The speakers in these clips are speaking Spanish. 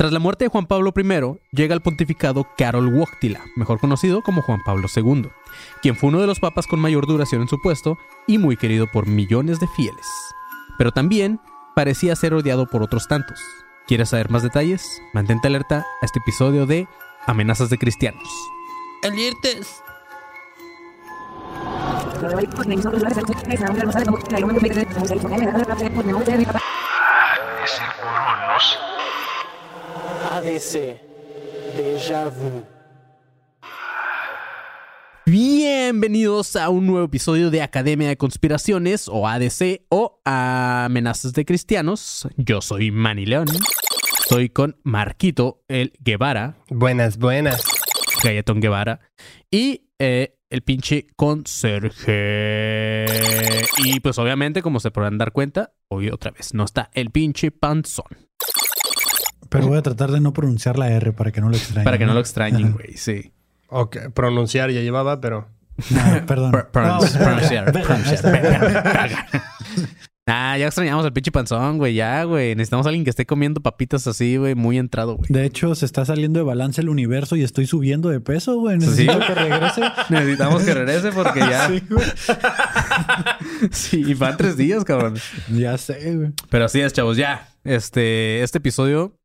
Tras la muerte de Juan Pablo I, llega al pontificado Karol Wojtyla, mejor conocido como Juan Pablo II, quien fue uno de los papas con mayor duración en su puesto y muy querido por millones de fieles. Pero también parecía ser odiado por otros tantos. ¿Quieres saber más detalles? Mantente alerta a este episodio de Amenazas de Cristianos. Ese Coronos. ADC. Déjà vu. Bienvenidos a un nuevo episodio de Academia de Conspiraciones o ADC o Amenazas de Cristianos. Yo soy Manny León. Estoy con Marquito, el Guevara, Buenas, buenas. Galletón Guevara, y eh, el pinche conserje. Y pues obviamente, como se podrán dar cuenta, hoy otra vez no está el pinche panzón. Pero voy a tratar de no pronunciar la R para que no lo extrañen. Para que no lo extrañen, güey, sí. Ok, pronunciar ya llevaba, pero. No, perdón. Pr- pronunci- No, pronunciar, pronunciar. Ah, ya extrañamos al pinche panzón, güey, ya, güey. Necesitamos a alguien que esté comiendo papitas así, güey, muy entrado, güey. De hecho, se está saliendo de balance el universo y estoy subiendo de peso, güey. Necesito Sí. que regrese. Necesitamos que regrese porque ya. Sí, güey. Sí, y van tres días, cabrón. Ya sé, güey. Pero así es, chavos, ya. Este, este episodio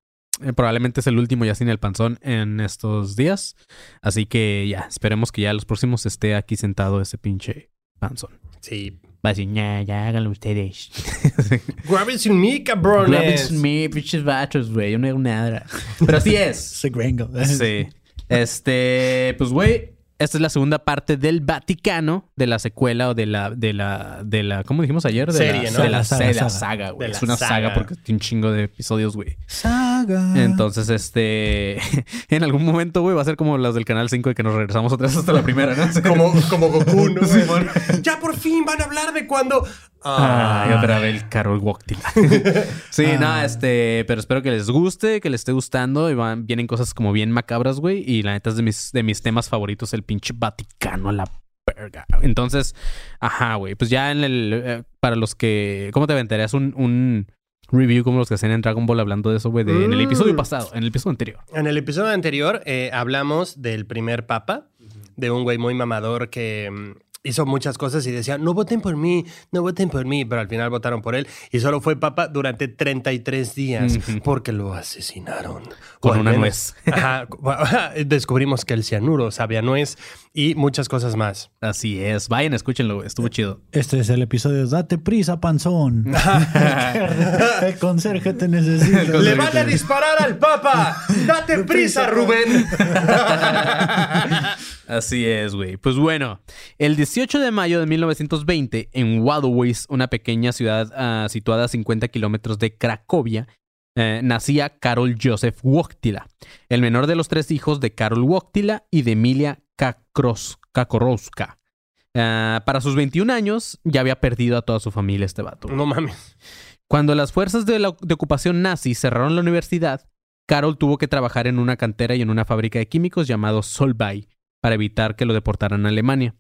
eh, probablemente es el último ya sin el panzón en estos días. Así que ya, esperemos que ya los próximos esté aquí sentado ese pinche panzón. Sí. Va a decir, ya, ya, háganlo ustedes. Graben sin mí, cabrones. Gracias me, pinches vatos, güey. Yo no hago nada. Pero así es. Ese gringo. Sí. Este, pues, güey, esta es la segunda parte del Vaticano, de la secuela o de la, de la, de la, ¿cómo dijimos ayer? De Serie, la, ¿no? De la, Saga, de la saga. saga, güey. Es una saga. saga. porque tiene un chingo de episodios, güey. Saga. Entonces, este, en algún momento, güey, va a ser como las del Canal 5 de que nos regresamos otra vez hasta la primera, ¿no? Como, como Goku, ¿no? ya por fin van a hablar de cuando. Ah, otra vez el Carol Wojtyla. sí, Ah. no, este, pero espero que les guste, que les esté gustando y van, vienen cosas como bien macabras, güey. Y la neta es de mis, de mis temas favoritos, el pinche Vaticano a la verga. Entonces, ajá, güey, pues ya en el, eh, para los que, ¿cómo te aventarías un, un review como los que hacen en Dragon Ball hablando de eso, güey, de- en el Mm. episodio pasado, en el episodio anterior? En el episodio anterior eh, hablamos del primer papa, de un güey muy mamador que mm, hizo muchas cosas y decía, no voten por mí, no voten por mí, pero al final votaron por él y solo fue papa durante 33 días porque lo asesinaron. Con una menos- Ajá, descubrimos que el cianuro sabía nuez y muchas cosas más. Así es, vayan, escúchenlo, estuvo chido. Este es el episodio Date prisa, panzón. el conserje te necesita. ¡Le van a disparar al papa! ¡Date prisa, Rubén! Así es, güey. Pues bueno, el 18 de mayo de 1920, en Wadowice, una pequeña ciudad ah, situada a 50 kilómetros de Cracovia, eh, nacía Karol Józef Wojtyla, el menor de los tres hijos de Karol Wojtyla y de Emilia Kakros- Kakorowska. Ah, para sus 21 años, ya había perdido a toda su familia este vato. No mames. Cuando las fuerzas de, la, de ocupación nazi cerraron la universidad, Carol tuvo que trabajar en una cantera y en una fábrica de químicos llamado Solvay para evitar que lo deportaran a Alemania.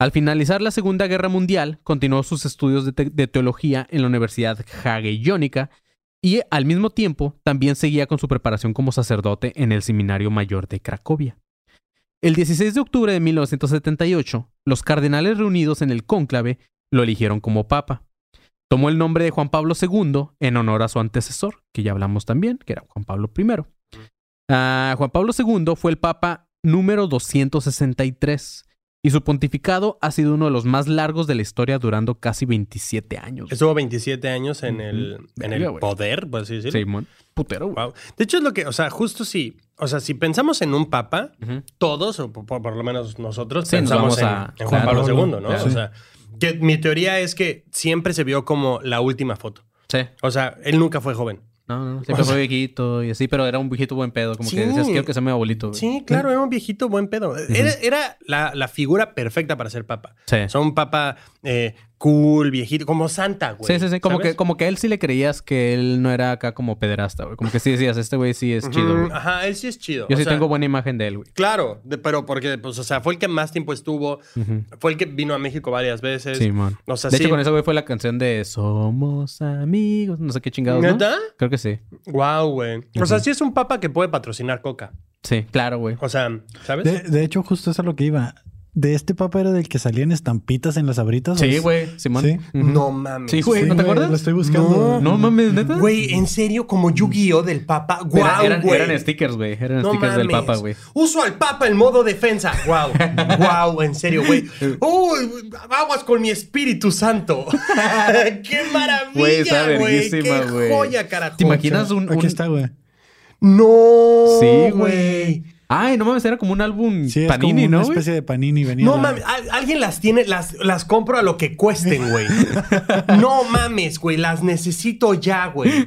Al finalizar la Segunda Guerra Mundial, continuó sus estudios de, te- de teología en la Universidad Hagellónica y al mismo tiempo también seguía con su preparación como sacerdote en el Seminario Mayor de Cracovia. El 16 de octubre de 1978, los cardenales reunidos en el cónclave lo eligieron como papa. Tomó el nombre de Juan Pablo II en honor a su antecesor, que ya hablamos también, que era Juan Pablo I. Ah, Juan Pablo II fue el papa número 263 y su pontificado ha sido uno de los más largos de la historia, durando casi 27 años. Estuvo 27 años en el, en el poder, por así decirlo. Simón. Putero. Wow. De hecho, es lo que, o sea, justo si, o sea, si pensamos en un papa, todos, o por, por lo menos nosotros, Sí, pensamos en, a- en Juan claro, Pablo II, ¿no? claro. O sea, que mi teoría es que siempre se vio como la última foto. Sí. O sea, él nunca fue joven. No, no, no. Siempre fue viejito y así, pero era un viejito buen pedo. Como Sí. que decías, quiero que sea mi abuelito. güey. Sí, claro, era un viejito buen pedo. Era, era la, la figura perfecta para ser papa. Sí. O sea, un papa eh, cool, viejito, como Santa, güey. Sí, sí, sí. Como ¿sabes? que, como que a él sí le creías que él no era acá como pederasta, güey. Como que sí decías, este güey sí es chido, güey. Ajá, él sí es chido. Yo o sí sea, tengo buena imagen de él, güey. Claro, de- pero porque, pues, o sea, fue el que más tiempo estuvo, fue el que vino a México varias veces. Simón. O sea, de sí. hecho, con eso, güey, fue la canción de Somos amigos. No sé qué chingados, ¿no? ¿Neta? Creo que sí. Wow, güey. O sea, sí es un papa que puede patrocinar coca. Sí, claro, güey. O sea, ¿sabes? De, de hecho, justo eso es a lo que iba. ¿De este papa era del que salían estampitas en las abritas? Sí, ¿O es- güey. Simón. Sí. No mames. Sí, güey. Sí, ¿No te acuerdas? Lo estoy buscando. No mames, neta. Güey, en serio, como Yu-Gi-Oh del Papa. Era- Guau, eran, güey. eran stickers, güey. Eran No stickers del. Papa, güey. Uso al Papa en modo defensa. Wow. wow, en serio, güey. Uy, aguas con mi Espíritu Santo. Qué Güey, está maravilla, güey. Qué joya, carajo. ¿Te imaginas un, Aquí está, güey. No. Sí, güey. Ay, no mames, era como un álbum Sí, es Panini, como una ¿no, güey? especie de panini. Venía No la- mames, al- alguien las tiene, las, las compro a lo que cuesten, güey. no mames, güey, las necesito ya, güey.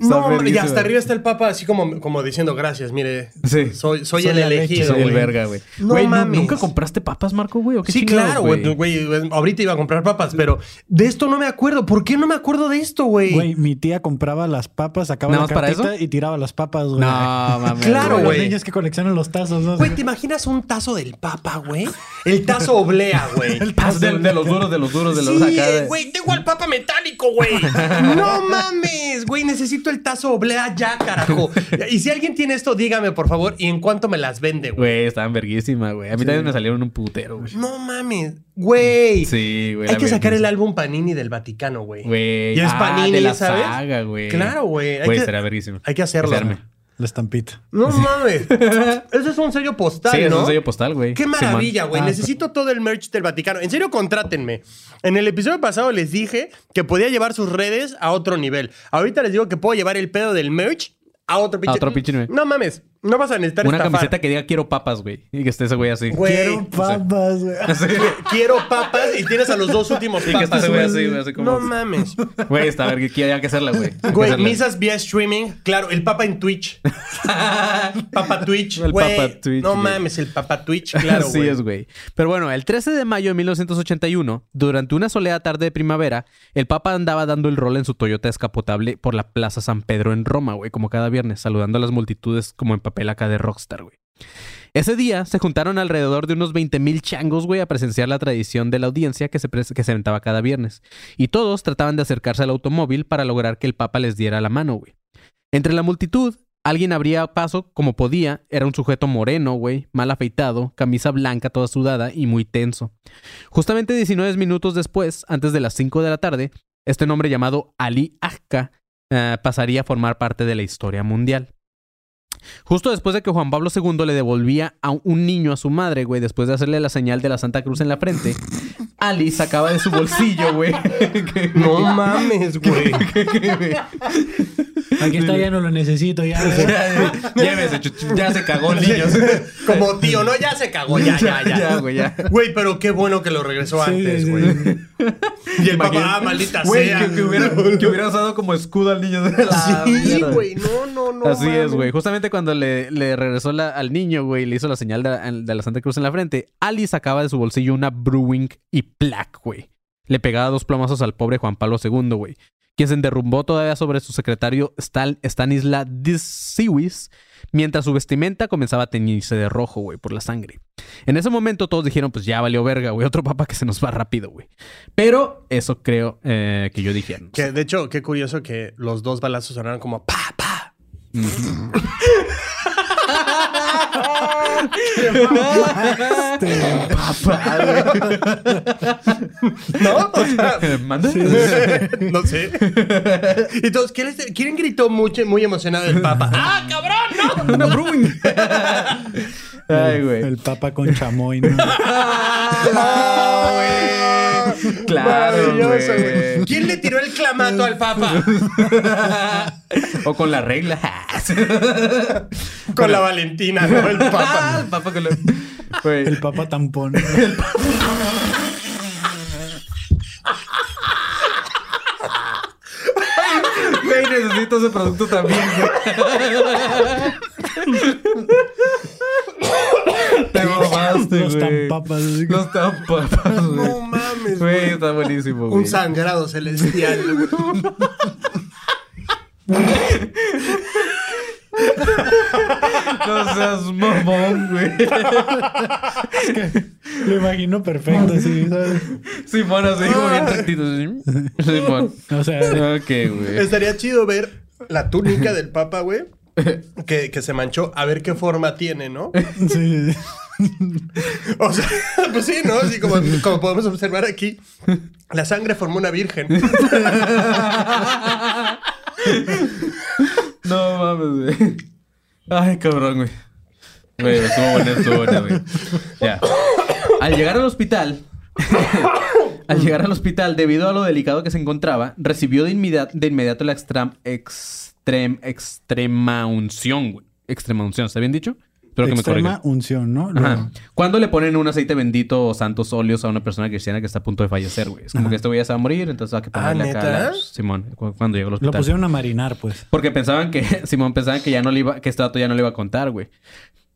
No, mames, y hasta arriba está el Papa así como, como diciendo gracias, mire. Sí. Soy, soy, Soy el elegido, Soy el güey. verga, güey. No Güey, ¿nu- mames. ¿nunca compraste papas, Marco, güey? ¿O qué Sí, chingados, claro, güey. Ahorita iba a comprar papas, pero de esto no me acuerdo. ¿Por qué no me acuerdo de esto, güey? Güey, mi tía compraba las papas, sacaba ¿Nada la cartita eso? y tiraba las papas, güey. No, mames. Claro, güey. Los niños que coleccionan los tazos, ¿no? Güey, ¿te imaginas un tazo del Papa, güey? El tazo oblea, güey. Ah, de, de los duros, de los duros, de los Sí, acá. de- güey, tengo al papa metálico, güey. No mames, güey, necesito el tazo oblea ya, carajo. Y si alguien tiene esto, dígame, por favor, y en cuánto me las vende, güey. Güey, estaban verguísima, güey. A mí también me salieron un putero, güey. No mames, güey. Sí, güey. Hay que sacar el álbum Panini del Vaticano, güey. Güey. Y es ah, Panini, de la ¿sabes? saga, güey. Claro, güey. Hay Güey, que- será verguísimo. Hay que hacerlo. La estampita. No mames. Ese es un sello postal, Sí, es un sello postal, güey. Qué maravilla, güey. Ah, Necesito todo el merch del Vaticano. En serio, contrátenme. En el episodio pasado les dije que podía llevar sus redes a otro nivel. Ahorita les digo que puedo llevar el pedo del merch a otro pinche, otro pinche nivel. No mames. No vas a necesitar Una estafar. camiseta que diga quiero papas, güey. Y que esté ese güey así. Güey, Quiero papas, güey. quiero papas y tienes a los dos últimos Y que esté papas. ese güey así, güey. Así como... No mames. Güey, está verga. que Hay que hacerla, güey. Güey, misas vía streaming. Claro, el papa en Twitch. papa Twitch. El güey. Papa Twitch, No güey. mames, el papa Twitch. Claro, Así güey. es, güey. Pero bueno, el 13 de mayo de 1981, durante una soleada tarde de primavera, el Papa andaba dando el rol en su Toyota escapotable por la Plaza San Pedro en Roma, güey, como cada viernes, saludando a las multitudes como en de rockstar, güey. Ese día se juntaron alrededor de unos 20 mil changos, güey, a presenciar la tradición de la audiencia que se, que aventaba cada viernes. Y todos trataban de acercarse al automóvil para lograr que el Papa les diera la mano, güey. Entre la multitud, alguien abría paso como podía. Era un sujeto moreno, güey, mal afeitado, camisa blanca toda sudada y muy tenso. Justamente 19 minutos después, antes de las 5 de la tarde, este nombre llamado Ali Akka eh, pasaría a formar parte de la historia mundial. Justo después de que Juan Pablo II le devolvía a un niño a su madre, güey, después de hacerle la señal de la Santa Cruz en la frente, Ali sacaba de su bolsillo, güey. No mames, güey. Aquí está, ya no lo necesito, ya. Llévese, ya se cagó el niño. Como tío, no, ya se cagó, ya, ya, ya. Güey, ya. Güey, pero qué bueno que lo regresó Sí, antes, sí, güey. sí. Y el papá, ah, maldita sea. que, hubiera, que hubiera usado como escudo al niño de la Sí, mierda. güey, no, no, no. Así es, güey. Justamente cuando le, regresó al niño, güey, le hizo la señal de, la- de la Santa Cruz en la frente, Ali sacaba de su bolsillo una Brewing y Plaque, güey. Le pegaba dos plomazos al pobre Juan Pablo II, güey. Quien se derrumbó todavía sobre su secretario Stan, Stanisla Disiwis, mientras su vestimenta comenzaba a teñirse de rojo, güey, por la sangre. En ese momento todos dijeron, pues ya valió verga, güey, otro papa que se nos va rápido, güey. Pero eso creo eh, que yo dije. Que de hecho, qué curioso que los dos balazos sonaron como pa, pa. ¿No? O sea, ¿Manda? no sé. Y todos, ¿quién, es- quién gritó mucho, muy emocionado el papa? ¡Ah, cabrón, no! Una Brewing. Ay, güey. El papa con chamoy, ¿no? ¡Ah, güey! Claro, Maravilloso, güey. ¿Quién le tiró el clamato al papa? O con la regla. Con la Valentina, ¿no? El papa. El papa con la... Güey. El papa tampón. Güey, necesito ese producto también, güey. Te mamaste, Los güey. tampapas. así que- Los tampapas, güey. No mames. Güey, güey. está buenísimo, güey. Un sangrado celestial, güey. No seas mamón, güey. Lo imagino perfecto, sí, ¿sabes? Simón, así como bien rectito. así. Simón. O sea, Ok, güey. Estaría chido ver la túnica del Papa, güey. Que, que se manchó, a ver qué forma tiene, ¿no? sí. O sea, pues sí, ¿no? Así como, como podemos observar aquí, la sangre formó una virgen. No mames, güey. Ay, cabrón, güey. Güey, estuvo buena, estuvo buena, güey. Ya. Al llegar al hospital, al llegar al hospital, debido a lo delicado que se encontraba, recibió de, inmediato, de inmediato la extra, extrem, extrema unción, güey. Extrema unción, ¿está bien dicho? Espero que me Extrema unción, ¿no? Ajá. Lo- Cuando le ponen un aceite bendito o santos óleos a una persona cristiana que está a punto de fallecer, güey. Es como que este güey ya se va a morir, entonces hay que Ah, ponerle acá ¿neta? la- Simón, cu- cuando llegó al Lo hospital. pusieron a marinar, pues. Porque pensaban que, Simón pensaban que ya no le iba, que este dato ya no le iba a contar, güey.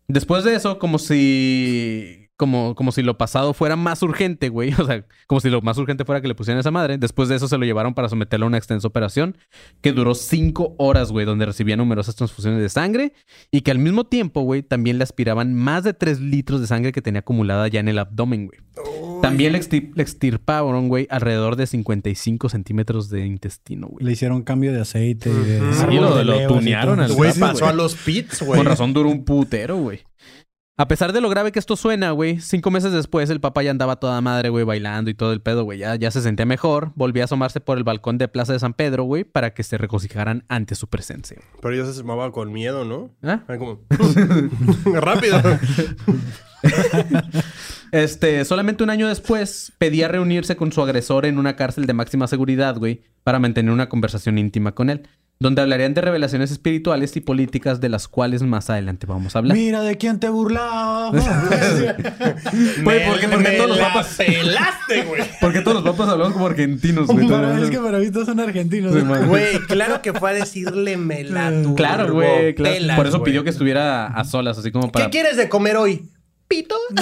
Después de eso, como si. Como, como si lo pasado fuera más urgente, güey. O sea, como si lo más urgente fuera que le pusieran a esa madre. Después de eso se lo llevaron para someterlo a una extensa operación que duró cinco horas, güey, donde recibía numerosas transfusiones de sangre y que al mismo tiempo, güey, también le aspiraban más de tres litros de sangre que tenía acumulada ya en el abdomen, güey. También le, extir- le extirparon, güey, alrededor de 55 centímetros de intestino, güey. Le hicieron cambio de aceite. y de, Sí, lo- lo tunearon al Güey, pasó a los pits, güey. Con razón duró un putero, güey. A pesar de lo grave que esto suena, güey, cinco meses después el papá ya andaba toda madre, güey, bailando y todo el pedo, güey. Ya, ya se sentía mejor. Volvió a asomarse por el balcón de Plaza de San Pedro, güey, para que se regocijaran ante su presencia. Pero yo se sumaba con miedo, ¿no? ¿Ah? Como... Rápido. Este, solamente un año después, pedía reunirse con su agresor en una cárcel de máxima seguridad, güey, para mantener una conversación íntima con él, donde hablarían de revelaciones espirituales y políticas de las cuales más adelante vamos a hablar. Mira de quién te burlabas. Güey, ¿por qué- por qué todos los papas- pelaste, güey. Porque todos los papas hablan como argentinos, güey. Para- es que para mí todos son argentinos. Güey, claro que fue a decirle me la Claro, güey, claro. Por eso pidió que estuviera a solas, así como para. ¿Qué quieres de comer hoy? ¿Pito?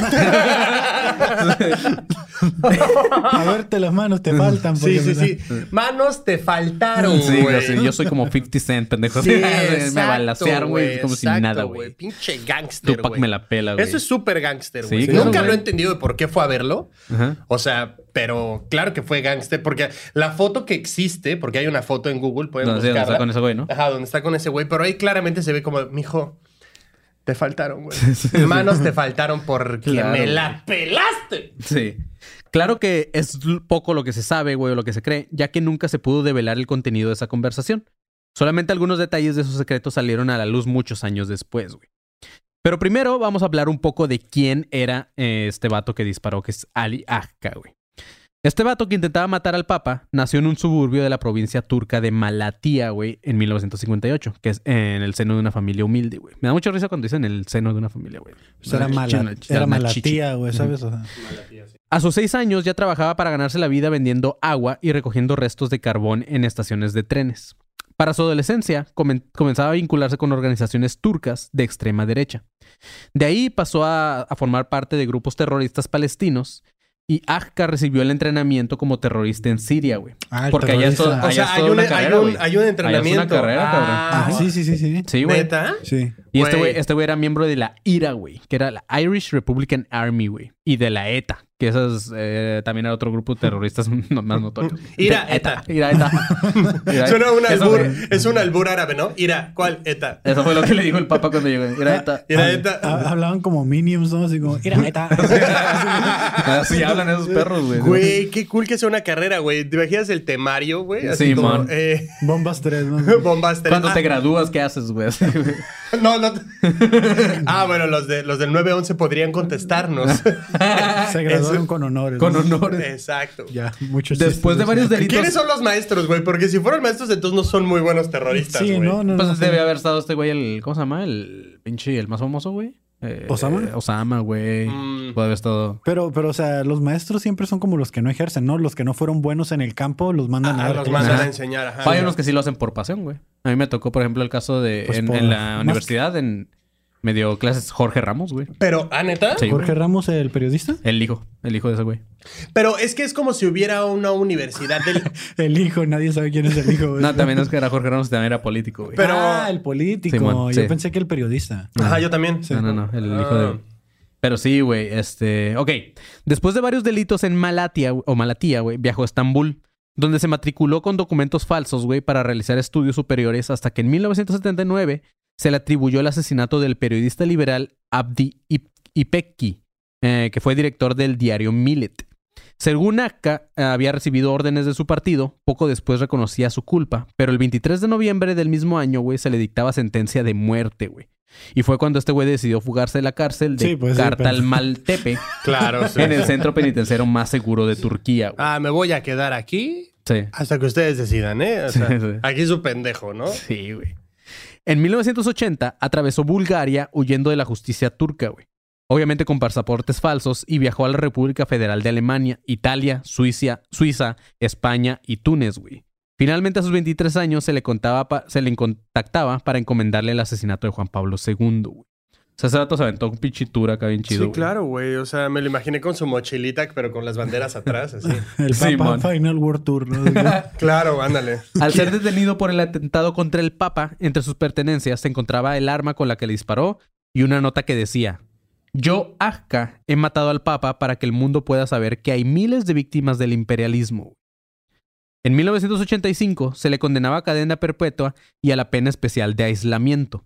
A verte las manos, te faltan. Sí, sí, me- sí. Manos te faltaron, Sí, güey. así, yo soy como 50 Cent, pendejo. Sí, me exacto, balacearon, güey, como si exacto, nada, güey. Pinche gángster, Tupac güey. me la pela, güey. Eso es súper gángster, Sí, güey. claro, Nunca güey. lo he entendido de por qué fue a verlo. Ajá. O sea, pero claro que fue gángster porque la foto que existe, porque hay una foto en Google, pueden No, sí, donde buscarla. está con ese güey, ¿no? Ajá, donde está con ese güey, pero ahí claramente se ve como, mijo, te faltaron, güey. Manos te faltaron porque Claro, me la pelaste. Sí. Claro que es poco lo que se sabe, güey, o lo que se cree, ya que nunca se pudo develar el contenido de esa conversación. Solamente algunos detalles de esos secretos salieron a la luz muchos años después, güey. Pero primero vamos a hablar un poco de quién era eh, este vato que disparó, que es Ali Akka, güey. Este vato que intentaba matar al Papa nació en un suburbio de la provincia turca de Malatía, güey, en 1958, que es en el seno de una familia humilde, güey. Me da mucha risa cuando dicen el seno de una familia, güey. Pues era mala, era una mala chichi. tía, güey, ¿sabes? O sea, A sus seis años ya trabajaba para ganarse la vida vendiendo agua y recogiendo restos de carbón en estaciones de trenes. Para su adolescencia, comen- comenzaba a vincularse con organizaciones turcas de extrema derecha. De ahí pasó a, a formar parte de grupos terroristas palestinos y Akka recibió el entrenamiento como terrorista en Siria, güey. Ah, el Porque allá es todo-. O allá sea, es hay una hay, carrera, un, hay un Allá entrenamiento. es una carrera, cabrón. Ah, sí, sí, sí, sí. Sí, güey. ¿Neta? Sí. Y este Güey. güey este güey era miembro de la IRA, güey, que era la Irish Republican Army, güey, y de la ETA, que esas eh, también era otro grupo de terroristas más notorios. Ira, ETA. Ira, ETA. Ira, Suena un albur, fue- es un albur árabe, ¿no? Ira, ¿cuál? Eta. Eso fue lo que le dijo el papa cuando llegó. Ira, ETA. Ira, Ah, eta. ah, Hablaban como minions, ¿no? Así como, mira, neta. Así hablan esos perros, güey. Güey, qué cool que sea una carrera, güey. ¿Te imaginas el temario, güey? Así Sí, como, man. eh, Bombas 3, ¿no? bombas tres. Cuando Ah, te gradúas, ¿qué haces, güey? Así, güey. No, no. ah, bueno, los, de, los del 911 podrían contestarnos. Se graduaron Con honores. Con ¿no? honores. Exacto. Ya, muchos Después de varios delitos. ¿Quiénes son los maestros, güey? Porque si fueron maestros, entonces no son muy buenos terroristas, Sí, no, no, Pues no. debe haber estado este güey, el. ¿Cómo se llama? El pinche, el más famoso, güey. Eh, ¿Osama? eh, Osama, güey. Mm. Puede haber estado. Pero, pero, o sea, los maestros siempre son como los que no ejercen, ¿no? Los que no fueron buenos en el campo los mandan a Ah, los mandan a enseñar, ajá. Hay unos que sí lo hacen por pasión, güey. A mí me tocó, por ejemplo, el caso de Pues en, por- en la más- universidad, en, Me dio clases Jorge Ramos, güey. Pero, ¿ah, neta? Sí. Jorge Ramos, el periodista. El hijo, el hijo de ese güey. Pero es que es como si hubiera una universidad del... El hijo, nadie sabe quién es el hijo. güey. No, también es que era Jorge Ramos, también era político, güey. Pero- Ah, el político. Simón, Yo sí. pensé que el periodista. Ajá, yo también. No, no, no, el hijo Ah. de... Pero sí, güey, este... Ok, después de varios delitos en Malatia, o Malatía, güey, viajó a Estambul, donde se matriculó con documentos falsos, güey, para realizar estudios superiores hasta que en 1979 se le atribuyó el asesinato del periodista liberal Abdi Ip- Ipekki, eh, que fue director del diario Millet. Según Akka, eh, había recibido órdenes de su partido, poco después reconocía su culpa, pero el 23 de noviembre del mismo año, güey, se le dictaba sentencia de muerte, güey. Y fue cuando este güey decidió fugarse de la cárcel de Sí, pues sí, Kartalmaltepe, Claro, sí. en el centro penitenciario más seguro de Turquía, güey. Ah, me voy a quedar aquí Sí. hasta que ustedes decidan, ¿eh? O sea, Sí, sí. aquí su pendejo, ¿no? Sí, güey. En 1980 atravesó Bulgaria huyendo de la justicia turca, güey. Obviamente con pasaportes falsos y viajó a la República Federal de Alemania, Italia, Suiza, Suiza, España y Túnez, güey. Finalmente a sus 23 años se le, contaba se le contactaba para encomendarle el asesinato de Juan Pablo II, güey. O sea, ese rato se aventó un pichitura acá bien chido. sí, güey. claro, güey. O sea, me lo imaginé con su mochilita, pero con las banderas atrás, así. El Papa. Final World Tour. ¿no? claro, ándale. Al ser detenido por el atentado contra el Papa, entre sus pertenencias se encontraba el arma con la que le disparó y una nota que decía: Yo, Azka, he matado al Papa para que el mundo pueda saber que hay miles de víctimas del imperialismo. En 1985 se le condenaba a cadena perpetua y a la pena especial de aislamiento.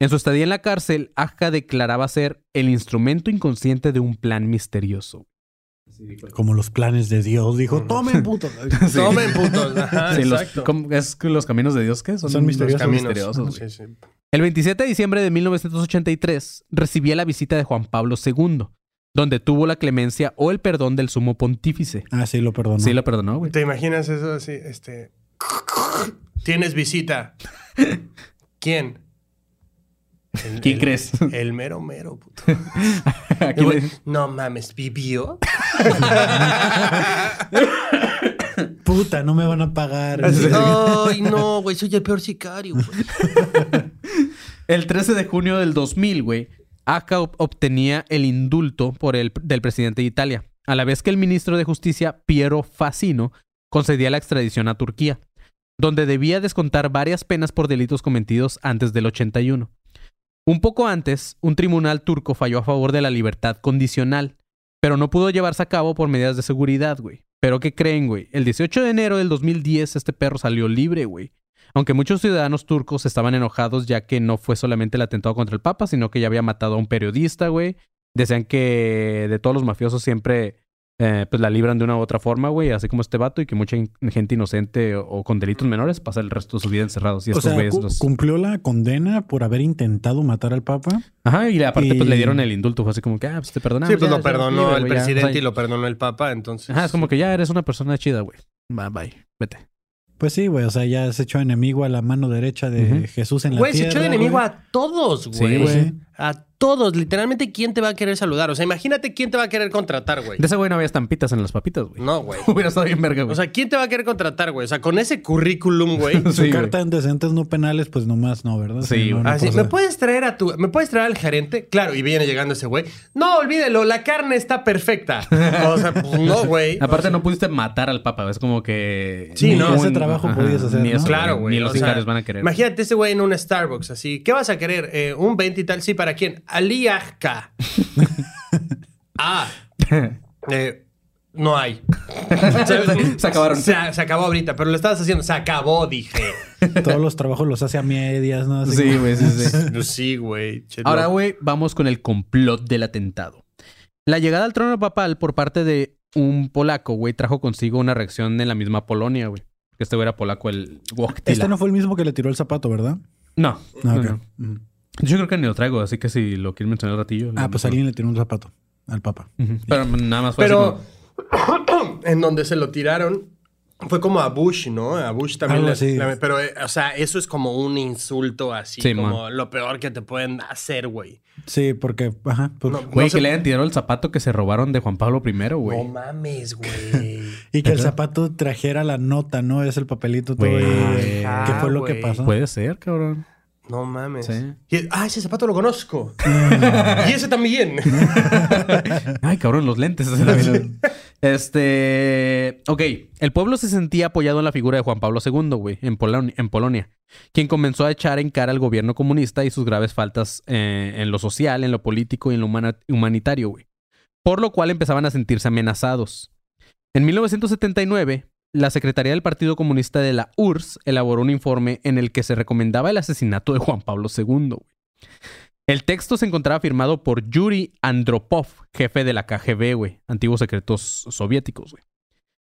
En su estadía en la cárcel, Azka declaraba ser el instrumento inconsciente de un plan misterioso. Como los planes de Dios. Dijo, tomen puto. Sí. Tomen putos. Ajá, Sí, los, exacto. ¿cómo- es que los caminos de Dios, ¿qué? Son los misteriosos. Caminos. misteriosos, sí. El 27 de diciembre de 1983 recibía la visita de Juan Pablo II, donde tuvo la clemencia o el perdón del sumo pontífice. Ah, sí, lo perdonó. Sí, lo perdonó, güey. ¿Te imaginas eso así? Este. Tienes visita. ¿Quién? El- ¿Quién el- crees? El mero mero, puto. No mames, ¿vivió? Puta, no me van a pagar. Ay, no, güey, soy el peor sicario. güey. El 13 de junio del 2000, güey, Aca ob- obtenía el indulto por el, del presidente de Italia, a la vez que el ministro de Justicia, Piero Fascino, concedía la extradición a Turquía, donde debía descontar varias penas por delitos cometidos antes del 81. Un poco antes, un tribunal turco falló a favor de la libertad condicional, pero no pudo llevarse a cabo por medidas de seguridad, güey. Pero ¿qué creen, güey? El 18 de enero del 2010 este perro salió libre, güey. Aunque muchos ciudadanos turcos estaban enojados ya que no fue solamente el atentado contra el Papa, sino que ya había matado a un periodista, güey. Decían que de todos los mafiosos siempre eh, pues la libran de una u otra forma, güey, así como este vato, y que mucha in- gente inocente o, o con delitos menores pasa el resto de su vida encerrados. Y O estos sea, güeyes cu- los... cumplió la condena por haber intentado matar al Papa. Ajá, y aparte pues le dieron el indulto, fue así como que, ah, pues te perdonamos. Sí, pues ya, lo ya, perdonó libre, el güey, presidente O sea, y lo perdonó el papa, entonces. Ajá, es como que ya eres una persona chida, güey. Bye, bye, vete. Pues sí, güey. O sea, ya se echó enemigo a la mano derecha de. Jesús en la Güey, se tierra. echó de enemigo güey. a todos, Sí, güey. Güey. A todos. Literalmente, ¿quién te va a querer saludar? O sea, imagínate quién te va a querer contratar, güey. De ese güey no había estampitas en las papitas, güey. No, güey. Hubiera estado bien verga, güey. O sea, ¿quién te va a querer contratar, güey? O sea, con ese currículum, güey. Su Sí, güey. carta de antecedentes no penales, pues nomás no, ¿verdad? Sí, no, no Así, pasa. ¿me puedes traer a tu, me puedes traer al gerente? Claro, y viene llegando ese güey. No, olvídelo, la carne está perfecta. O sea, pues no, güey. Aparte, no pudiste matar al papa, es como que. Sí, Ni no. ese trabajo podías hacer, Ni ¿no? eso, Claro, güey. Ni los o sea, van a querer. Imagínate ese güey en un Starbucks, así. ¿Qué vas a querer? Eh, un 20 y tal. Sí, ¿para quién? Ali Ajka. ah. Eh, no hay. Se acabaron. Se, se acabó ahorita, pero lo estabas haciendo. Se acabó, dije. Todos los trabajos los hace a medias, ¿no? Así Sí, güey, sí, sí. Pues sí, güey. Ahora, no. güey, vamos con el complot del atentado. La llegada al trono papal por parte de un polaco, güey, trajo consigo una reacción en la misma Polonia, güey. Que este güey era polaco, el Wojtyla. Este no fue el mismo que le tiró el zapato, ¿verdad? No, Ah, no, ok. no. Mm. Yo creo que ni lo traigo, así que si lo quieren mencionar un ratillo. Ah, pues alguien le tiró un zapato al Papa. Pero nada más fue Pero así en donde se lo tiraron fue como a Bush, ¿no? A Bush también. Le- pero, eh, o sea, eso es como un insulto así, Sí, como lo peor que te pueden hacer, güey. Sí, porque, ajá. pues- No, como... Güey, no que le hayan tirado el zapato que se robaron de Juan Pablo I, güey. No mames, güey. Y que el zapato trajera la nota, ¿no? Es el papelito todo. Güey. ahí. Ajá, ¿Qué fue lo que pasó? Puede ser, cabrón. No mames. Sí. Ah, ese zapato lo conozco. y ese también. Ay, cabrón, los lentes. este. Ok. El pueblo se sentía apoyado en la figura de Juan Pablo II, güey, en, Polon- en Polonia, quien comenzó a echar en cara al gobierno comunista y sus graves faltas eh, en lo social, en lo político y en lo humanitario, güey. Por lo cual empezaban a sentirse amenazados. En 1979, la Secretaría del Partido Comunista de la URSS elaboró un informe en el que se recomendaba el asesinato de Juan Pablo II. El texto se encontraba firmado por Yuri Andropov, jefe de la KGB, güey. Antiguos secretos soviéticos, güey.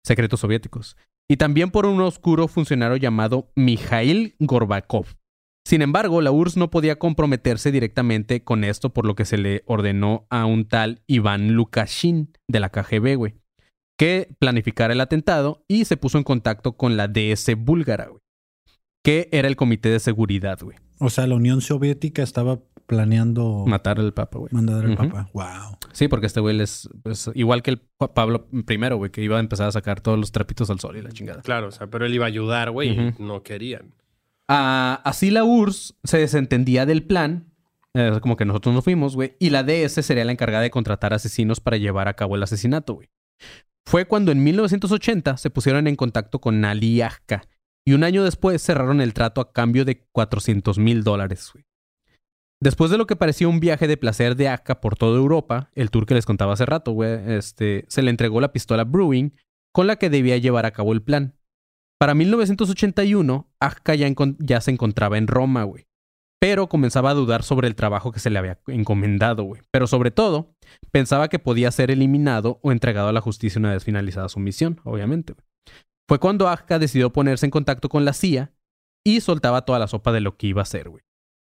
Secretos soviéticos. Y también por un oscuro funcionario llamado Mikhail Gorbakov. Sin embargo, la URSS no podía comprometerse directamente con esto, por lo que se le ordenó a un tal Iván Lukashin de la KGB, güey, que planificara el atentado y se puso en contacto con la DS búlgara, güey, que era el comité de seguridad, güey. O sea, la Unión Soviética estaba planeando Matar al Papa, güey. mandar al. Papa. Wow. Sí, porque este güey es pues, igual que el Pa- Pablo I, güey, que iba a empezar a sacar todos los trapitos al sol y la chingada. claro, o sea, pero él iba a ayudar, güey. y. No querían. Ah, así la URSS se desentendía del plan, eh, como que nosotros nos fuimos, güey, y la DS sería la encargada de contratar asesinos para llevar a cabo el asesinato, güey. Fue cuando en 1980 se pusieron en contacto con Ali Ajka y un año después cerraron el trato a cambio de 400 mil dólares. Después de lo que parecía un viaje de placer de Ajka por toda Europa, el tour que les contaba hace rato, este, se le entregó la pistola Brewing con la que debía llevar a cabo el plan. Para 1981, Ajka ya, ya se encontraba en Roma. Pero comenzaba a dudar sobre el trabajo que se le había encomendado. Pero sobre todo, pensaba que podía ser eliminado o entregado a la justicia una vez finalizada su misión, obviamente. Fue cuando Ajka decidió ponerse en contacto con la CIA y soltaba toda la sopa de lo que iba a hacer, güey.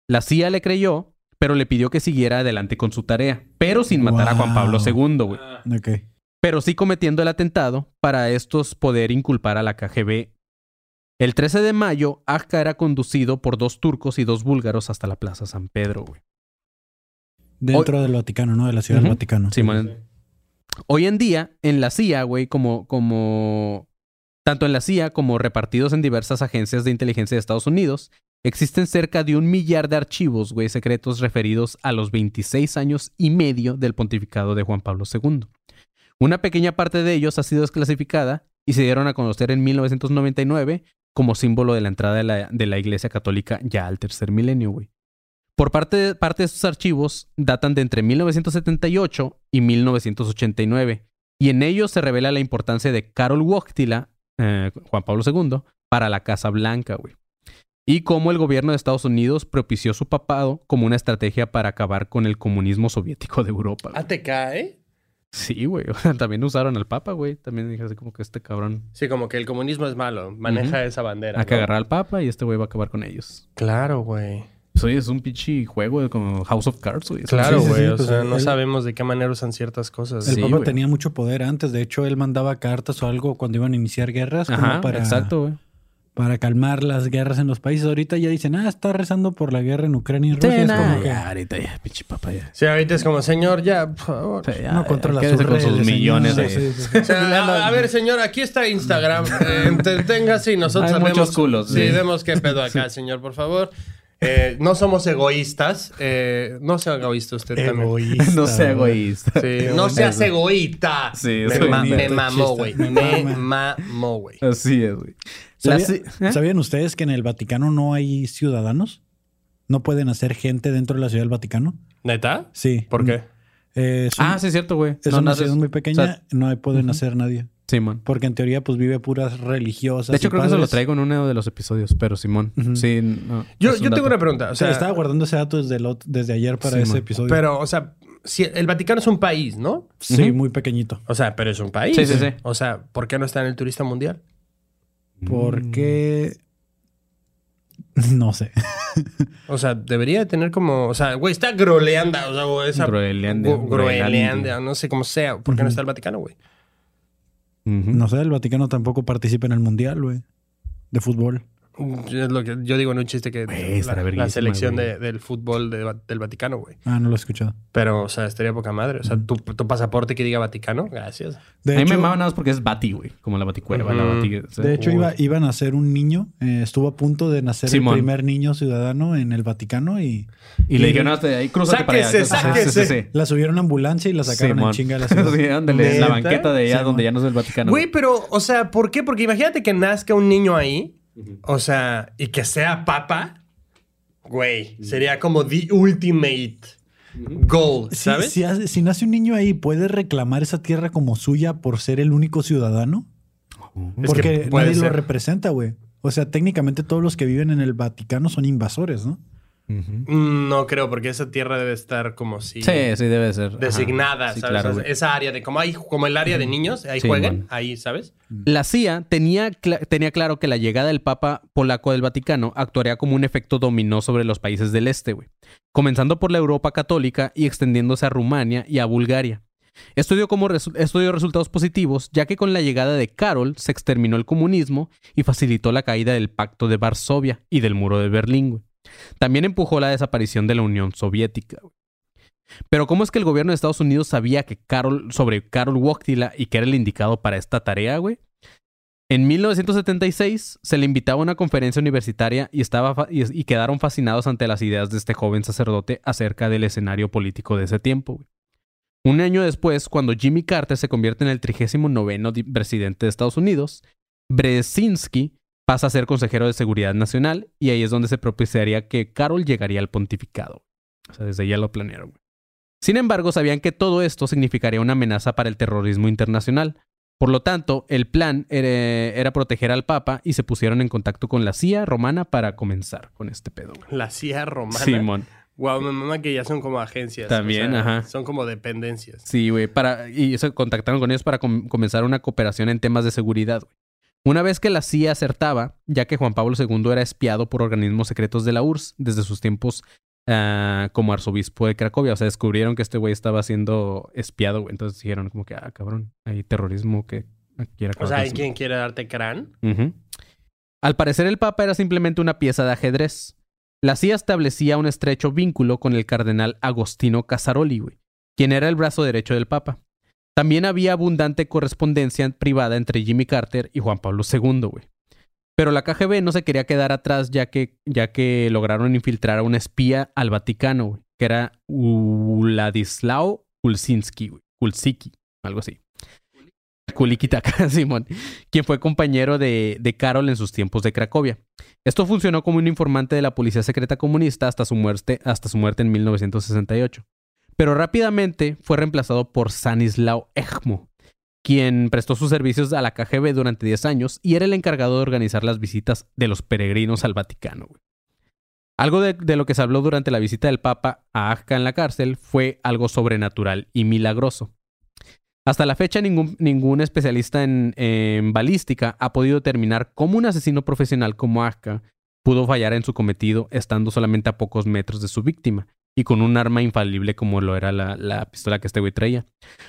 La CIA le creyó, pero le pidió que siguiera adelante con su tarea, pero sin matar a Juan Pablo. II, güey Ok. pero sí cometiendo el atentado para estos poder inculpar a la KGB. El 13 de mayo, Ajka era conducido por dos turcos y dos búlgaros hasta la Plaza San Pedro, güey. Dentro del Vaticano, ¿no? De la ciudad del. Vaticano. Simón. Hoy en día, en la CIA, güey, como, como... Tanto en la CIA como repartidos en diversas agencias de inteligencia de Estados Unidos, existen cerca de un millar de archivos, güey, secretos referidos a los 26 años y medio del pontificado de Juan Pablo II. Una pequeña parte de ellos ha sido desclasificada y se dieron a conocer en 1999 como símbolo de la entrada de la, de la Iglesia Católica ya al tercer milenio, güey. Por parte de, parte de estos archivos datan de entre 1978 y 1989, y en ellos se revela la importancia de Karol Wojtyla, eh, Juan Pablo II, para la Casa Blanca, güey. Y cómo el gobierno de Estados Unidos propició su papado como una estrategia para acabar con el comunismo soviético de Europa. güey. ATK, ¿eh? Sí, güey. o sea, También usaron al Papa, güey. También dije así como que este cabrón Sí, como que el comunismo es malo. Maneja esa bandera. hay que agarrar al Papa y este güey va a acabar con ellos. Claro, güey. Sí, es un pinche juego de como House of Cards, güey. Claro, sí, güey. sí, o pues, sea, no él- sabemos de qué manera usan ciertas cosas. El Sí, Papa tenía mucho poder antes. De hecho, él mandaba cartas o algo cuando iban a iniciar guerras como Ajá, para, exacto, güey. para calmar las guerras en los países. Ahorita ya dicen, ah, está rezando por la guerra en Ucrania y Rusia. Sí, Es nah, como que, ya, ahorita ya, pinche Papa ya. Sí, ahorita es como, señor, ya, por favor. Sí, ya, no controla sus con sus redes, millones señor. de... Sí, sí, sí. O sea, a, a ver, señor, aquí está Instagram. Eh, Entreténgase y nosotros Hay muchos culos, Sí, sí. vemos qué pedo acá, señor, por favor. Eh, no somos egoístas. Eh, no sea egoísta usted también. Egoísta, no sea egoísta. Sí, no seas egoísta. Sí, me, ma- mamó, güey. Me mamó, güey. Así es, güey. La ¿Sabía- ci- ¿eh? ¿Sabían ustedes que en el Vaticano no hay ciudadanos? ¿No pueden hacer gente dentro de la ciudad del Vaticano? ¿Neta? Sí. ¿Por qué? Eh, es un- Ah, sí, es cierto, güey. es No una ciudad muy pequeña, o sea, no hay- pueden ujú. hacer nadie. Simón. Porque en teoría, pues vive puras religiosas. De hecho, y creo que eso lo traigo en uno de los episodios, pero Simón. Sí, no, Yo, un yo tengo una pregunta. O O sea, estaba guardando ese dato desde, el desde ayer para ese episodio. pero, o sea, si el Vaticano es un país, ¿no? sí, muy pequeñito. O sea, pero es un país. Sí, sí, sí. O sea, ¿por qué no está en el turista mundial? Porque. No sé. O sea, debería de tener como. O sea, güey, está Groenlandia. O sea, esa. No sé cómo sea. ¿Por qué no está el Vaticano, güey? No sé, el Vaticano tampoco participa en el mundial. De fútbol. Es lo que yo digo en un chiste que Güey, la, selección de- del fútbol de- del Vaticano, güey. Ah, no lo he escuchado. Pero, o sea, estaría poca madre. O sea, tu, tu pasaporte que diga Vaticano, gracias. De a mí me mama nada más porque es Bati, güey. Como la Baticueva, la. Bati... de hecho iba, iban a ser un niño. eh, estuvo a punto de nacer Simón. el primer niño ciudadano en el Vaticano y Y le dijeron, hasta ahí, cruzate para allá. Sáquese, Ajá, sáquese. sí, sí, sí. la subieron a ambulancia y la sacaron Simón. en chinga la ciudad. Sí, ándale, ¿Neta? la banqueta de allá donde ya no es el Vaticano. Güey, pero, o sea, ¿por qué? Porque imagínate que nazca un niño ahí, o sea, y que sea papa. Güey, sería como the ultimate goal, Si, ¿sabes? si nace un niño ahí, ¿puede reclamar esa tierra como suya por ser el único ciudadano? Es Porque nadie lo representa, güey. O sea, técnicamente todos los que viven en el Vaticano son invasores, ¿no? Mm, No creo, porque esa tierra debe estar como si Sí, sí, debe ser. Designada, Sí, ¿sabes? claro, esa área de como hay, como el área de niños, ahí Sí, mon. ahí, ¿sabes? La CIA tenía, tenía claro que la llegada del Papa polaco del Vaticano actuaría como un efecto dominó sobre los países del este, güey. Comenzando por la Europa católica y extendiéndose a Rumania y a Bulgaria. Esto dio, como resu- esto dio resultados positivos, ya que con la llegada de Karol se exterminó el comunismo y facilitó la caída del Pacto de Varsovia y del Muro de Berlín, güey. También empujó la desaparición de la Unión Soviética. Pero ¿cómo es que el gobierno de Estados Unidos sabía que Karol, sobre Karol Wojtyla y que era el indicado para esta tarea, güey? En 1976 se le invitaba a una conferencia universitaria y, estaba y, quedaron fascinados ante las ideas de este joven sacerdote acerca del escenario político de ese tiempo. Un año después, cuando Jimmy Carter se convierte en el 39 di- presidente de Estados Unidos, Brzezinski pasa a ser consejero de Seguridad Nacional y ahí es donde se propiciaría que Carol llegaría al pontificado. O sea, desde ya lo planearon. Sin embargo, sabían que todo esto significaría una amenaza para el terrorismo internacional. Por lo tanto, el plan era, era proteger al Papa y se pusieron en contacto con la CIA romana para comenzar con este pedo. La CIA romana. Simón. Wow, me mama que ya son como agencias. También, o sea, ajá. Son como dependencias. Sí, güey. Para, y se contactaron con ellos para com- comenzar una cooperación en temas de seguridad. güey. Una vez que la CIA acertaba, ya que Juan Pablo II era espiado por organismos secretos de la URSS desde sus tiempos ah, como arzobispo de Cracovia. O sea, descubrieron que este güey estaba siendo espiado, güey. Entonces dijeron como que, ah, cabrón, hay terrorismo que quiera O sea, hay quien quiere darte crán. Al parecer el Papa era simplemente una pieza de ajedrez. La CIA establecía un estrecho vínculo con el cardenal Agostino Casaroli, güey, quien era el brazo derecho del Papa. También había abundante correspondencia privada entre Jimmy Carter y Juan Pablo II, güey. Pero la KGB no se quería quedar atrás ya que, ya que lograron infiltrar a un espía al Vaticano, güey, que era Uladislao Kulsinski, güey. Kulsiki, algo así. Kulikitaka, Simón, quien fue compañero de, de Carol en sus tiempos de Cracovia. Esto funcionó como un informante de la policía secreta comunista hasta su muerte, hasta su muerte en 1968. Pero rápidamente fue reemplazado por Stanislao Echmo, quien prestó sus servicios a la KGB durante 10 años y era el encargado de organizar las visitas de los peregrinos al Vaticano. Algo de, lo que se habló durante la visita del Papa a Ajka en la cárcel fue algo sobrenatural y milagroso. Hasta la fecha, ningún, ningún especialista en, en balística ha podido determinar cómo un asesino profesional como Ajka pudo fallar en su cometido estando solamente a pocos metros de su víctima y con un arma infalible como lo era la, la pistola que este güey traía.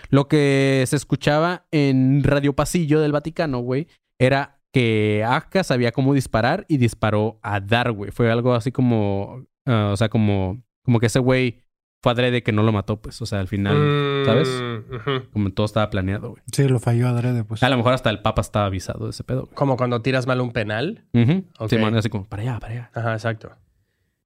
Lo que se escuchaba en Radio Pasillo del Vaticano, güey, era que Ajka sabía cómo disparar y disparó a dar, güey. Fue algo así como, ah, o sea, como, como que ese güey fue adrede que no lo mató, pues, o sea, al final, ¿sabes? Mm. Como todo estaba planeado, güey. Sí, lo falló adrede, pues. A lo mejor hasta el Papa estaba avisado de ese pedo, Como cuando tiras mal un penal. güey. Ujú. Ok. Simón, así como, para allá, para allá. Ajá, exacto.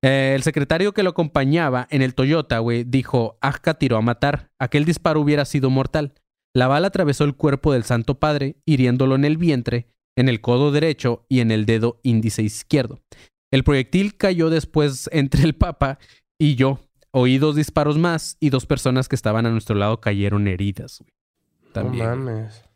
Eh, el secretario que lo acompañaba en el Toyota, güey, dijo, Ajka tiró a matar. Aquel disparo hubiera sido mortal. La bala atravesó el cuerpo del Santo Padre, hiriéndolo en el vientre, en el codo derecho y en el dedo índice izquierdo. El proyectil cayó después entre el Papa y yo. Oí dos disparos más y dos personas que estaban a nuestro lado cayeron heridas, güey. También. No güey. mames.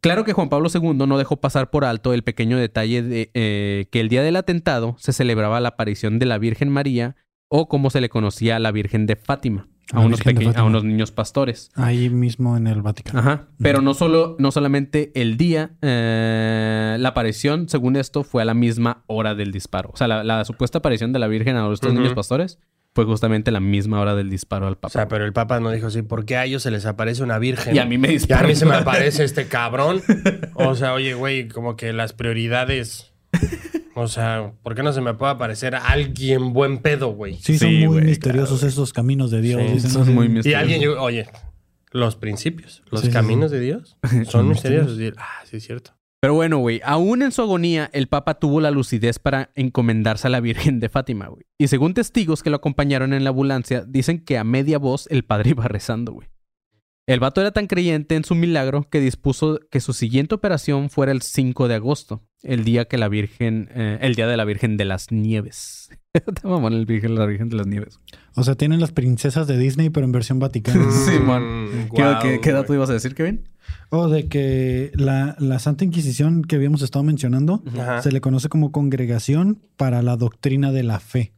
Claro que Juan Pablo II no dejó pasar por alto el pequeño detalle de eh, que el día del atentado se celebraba la aparición de la Virgen María o como se le conocía a la Virgen de Fátima, a, unos, de a unos niños pastores. Ahí mismo en el Vaticano. Ajá. Pero no solo, no solamente el día, eh, la aparición, según esto, fue a la misma hora del disparo. O sea, la, la supuesta aparición de la Virgen a estos Ujú. niños pastores fue justamente la misma hora del disparo al O Papa. sea, pero el Papa no dijo así, ¿por qué a ellos se les aparece una virgen? y a mí me Y a mí se me aparece este cabrón. O sea, oye, güey, como que las prioridades O sea, ¿por qué no se me puede aparecer alguien buen pedo, güey? Sí, son Sí, muy güey, misteriosos esos caminos de Dios. Sí, dicen, Son muy Y misteriosos. alguien llegó, oye, los principios, los Sí, sí, caminos de Dios son Son misteriosos. Y- ah, sí, es cierto. Pero bueno, güey, aún en su agonía, el Papa tuvo la lucidez para encomendarse a la Virgen de Fátima, güey. Y según testigos que lo acompañaron en la ambulancia, dicen que a media voz el padre iba rezando, güey. El vato era tan creyente en su milagro que dispuso que su siguiente operación fuera el 5 de agosto, el día que la Virgen, eh, el día de la Virgen de las Nieves. Te mamón el Virgen, la Virgen de las Nieves. O sea, tienen las princesas de Disney, pero en versión vaticana. Sí, man. Mm, ¿Qué, qué- qué dato ibas a decir, Kevin? O de que la, la Santa Inquisición que habíamos estado mencionando Ajá. se le conoce como Congregación para la Doctrina de la Fe.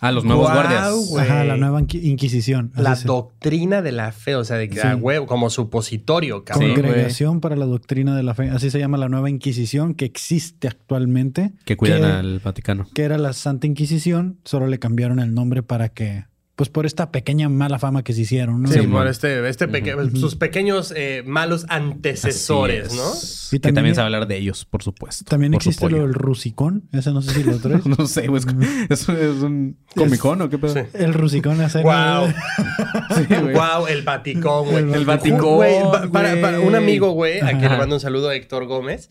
Ah, los nuevos guardias. Ajá, la nueva Inqui- Inquisición. La doctrina de la fe, o sea, de que Sí. a huevo, como supositorio, cabrón. Sí, Congregación para la Doctrina de la Fe. Así se llama la nueva Inquisición que existe actualmente. Que cuidan que- al Vaticano. que era la Santa Inquisición, solo le cambiaron el nombre para que, pues por esta pequeña mala fama que se hicieron, ¿no? Sí, Sí, por este, este peque- sus pequeños eh, malos antecesores, ¿no? Y que también- también se va a hablar de ellos, por supuesto. También por existe lo del rusicón, ese no sé si lo traes. No sé, güey. Es, un comicón o qué pedo. Sí. El rusicón hace Wow. Sí, wow, el Vaticón, güey. El Güey, pa- para, para un amigo, güey, a quien le mando un saludo a Héctor Gómez.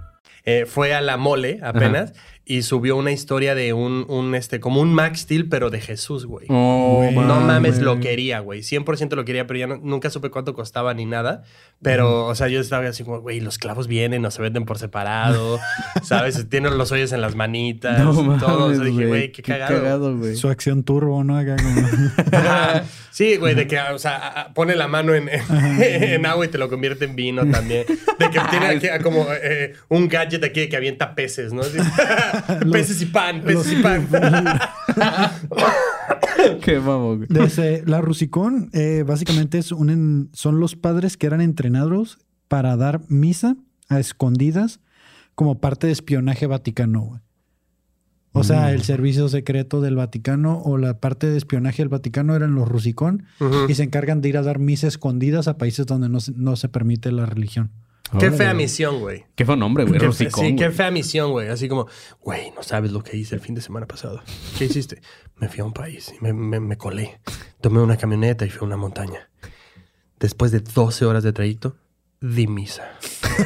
Eh, fue a la mole apenas y subió una historia de un, un, este, como un Max Steel, pero de Jesús, güey. Oh. No mames, lo quería, güey. 100% lo quería, pero ya no- nunca supe cuánto costaba ni nada. Pero, o sea, yo estaba así como, güey, los clavos vienen, no se venden por separado, ¿sabes? Tienen los hoyos en las manitas, No todo. O sea, dije, güey, qué cagado. güey. Su acción turbo, ¿no? Acá como- Ajá. Sí, güey, de que, o sea, pone la mano en, en agua y te lo convierte en vino también. De que tiene aquí como eh, un gadget aquí que avienta peces, ¿no? Así, peces y pan, peces y pan. Qué mamón, güey. Desde la Rusicón, eh, básicamente es un en- son los padres que eran entrenados para dar misa a escondidas como parte de espionaje vaticano. güey. O sea, el servicio secreto del Vaticano o la parte de espionaje del Vaticano eran los Rusicón y se encargan de ir a dar misa escondidas a países donde no se, no se permite la religión. Qué fea güey. misión, güey. Qué fue nombre, güey. Qué Rusicón, sí, qué fea misión, güey. Así como, güey, no sabes lo que hice el fin de semana pasado. ¿Qué hiciste? Me fui a un país y me, me- me colé. Tomé una camioneta y fui a una montaña. Después de 12 horas de trayecto, di misa.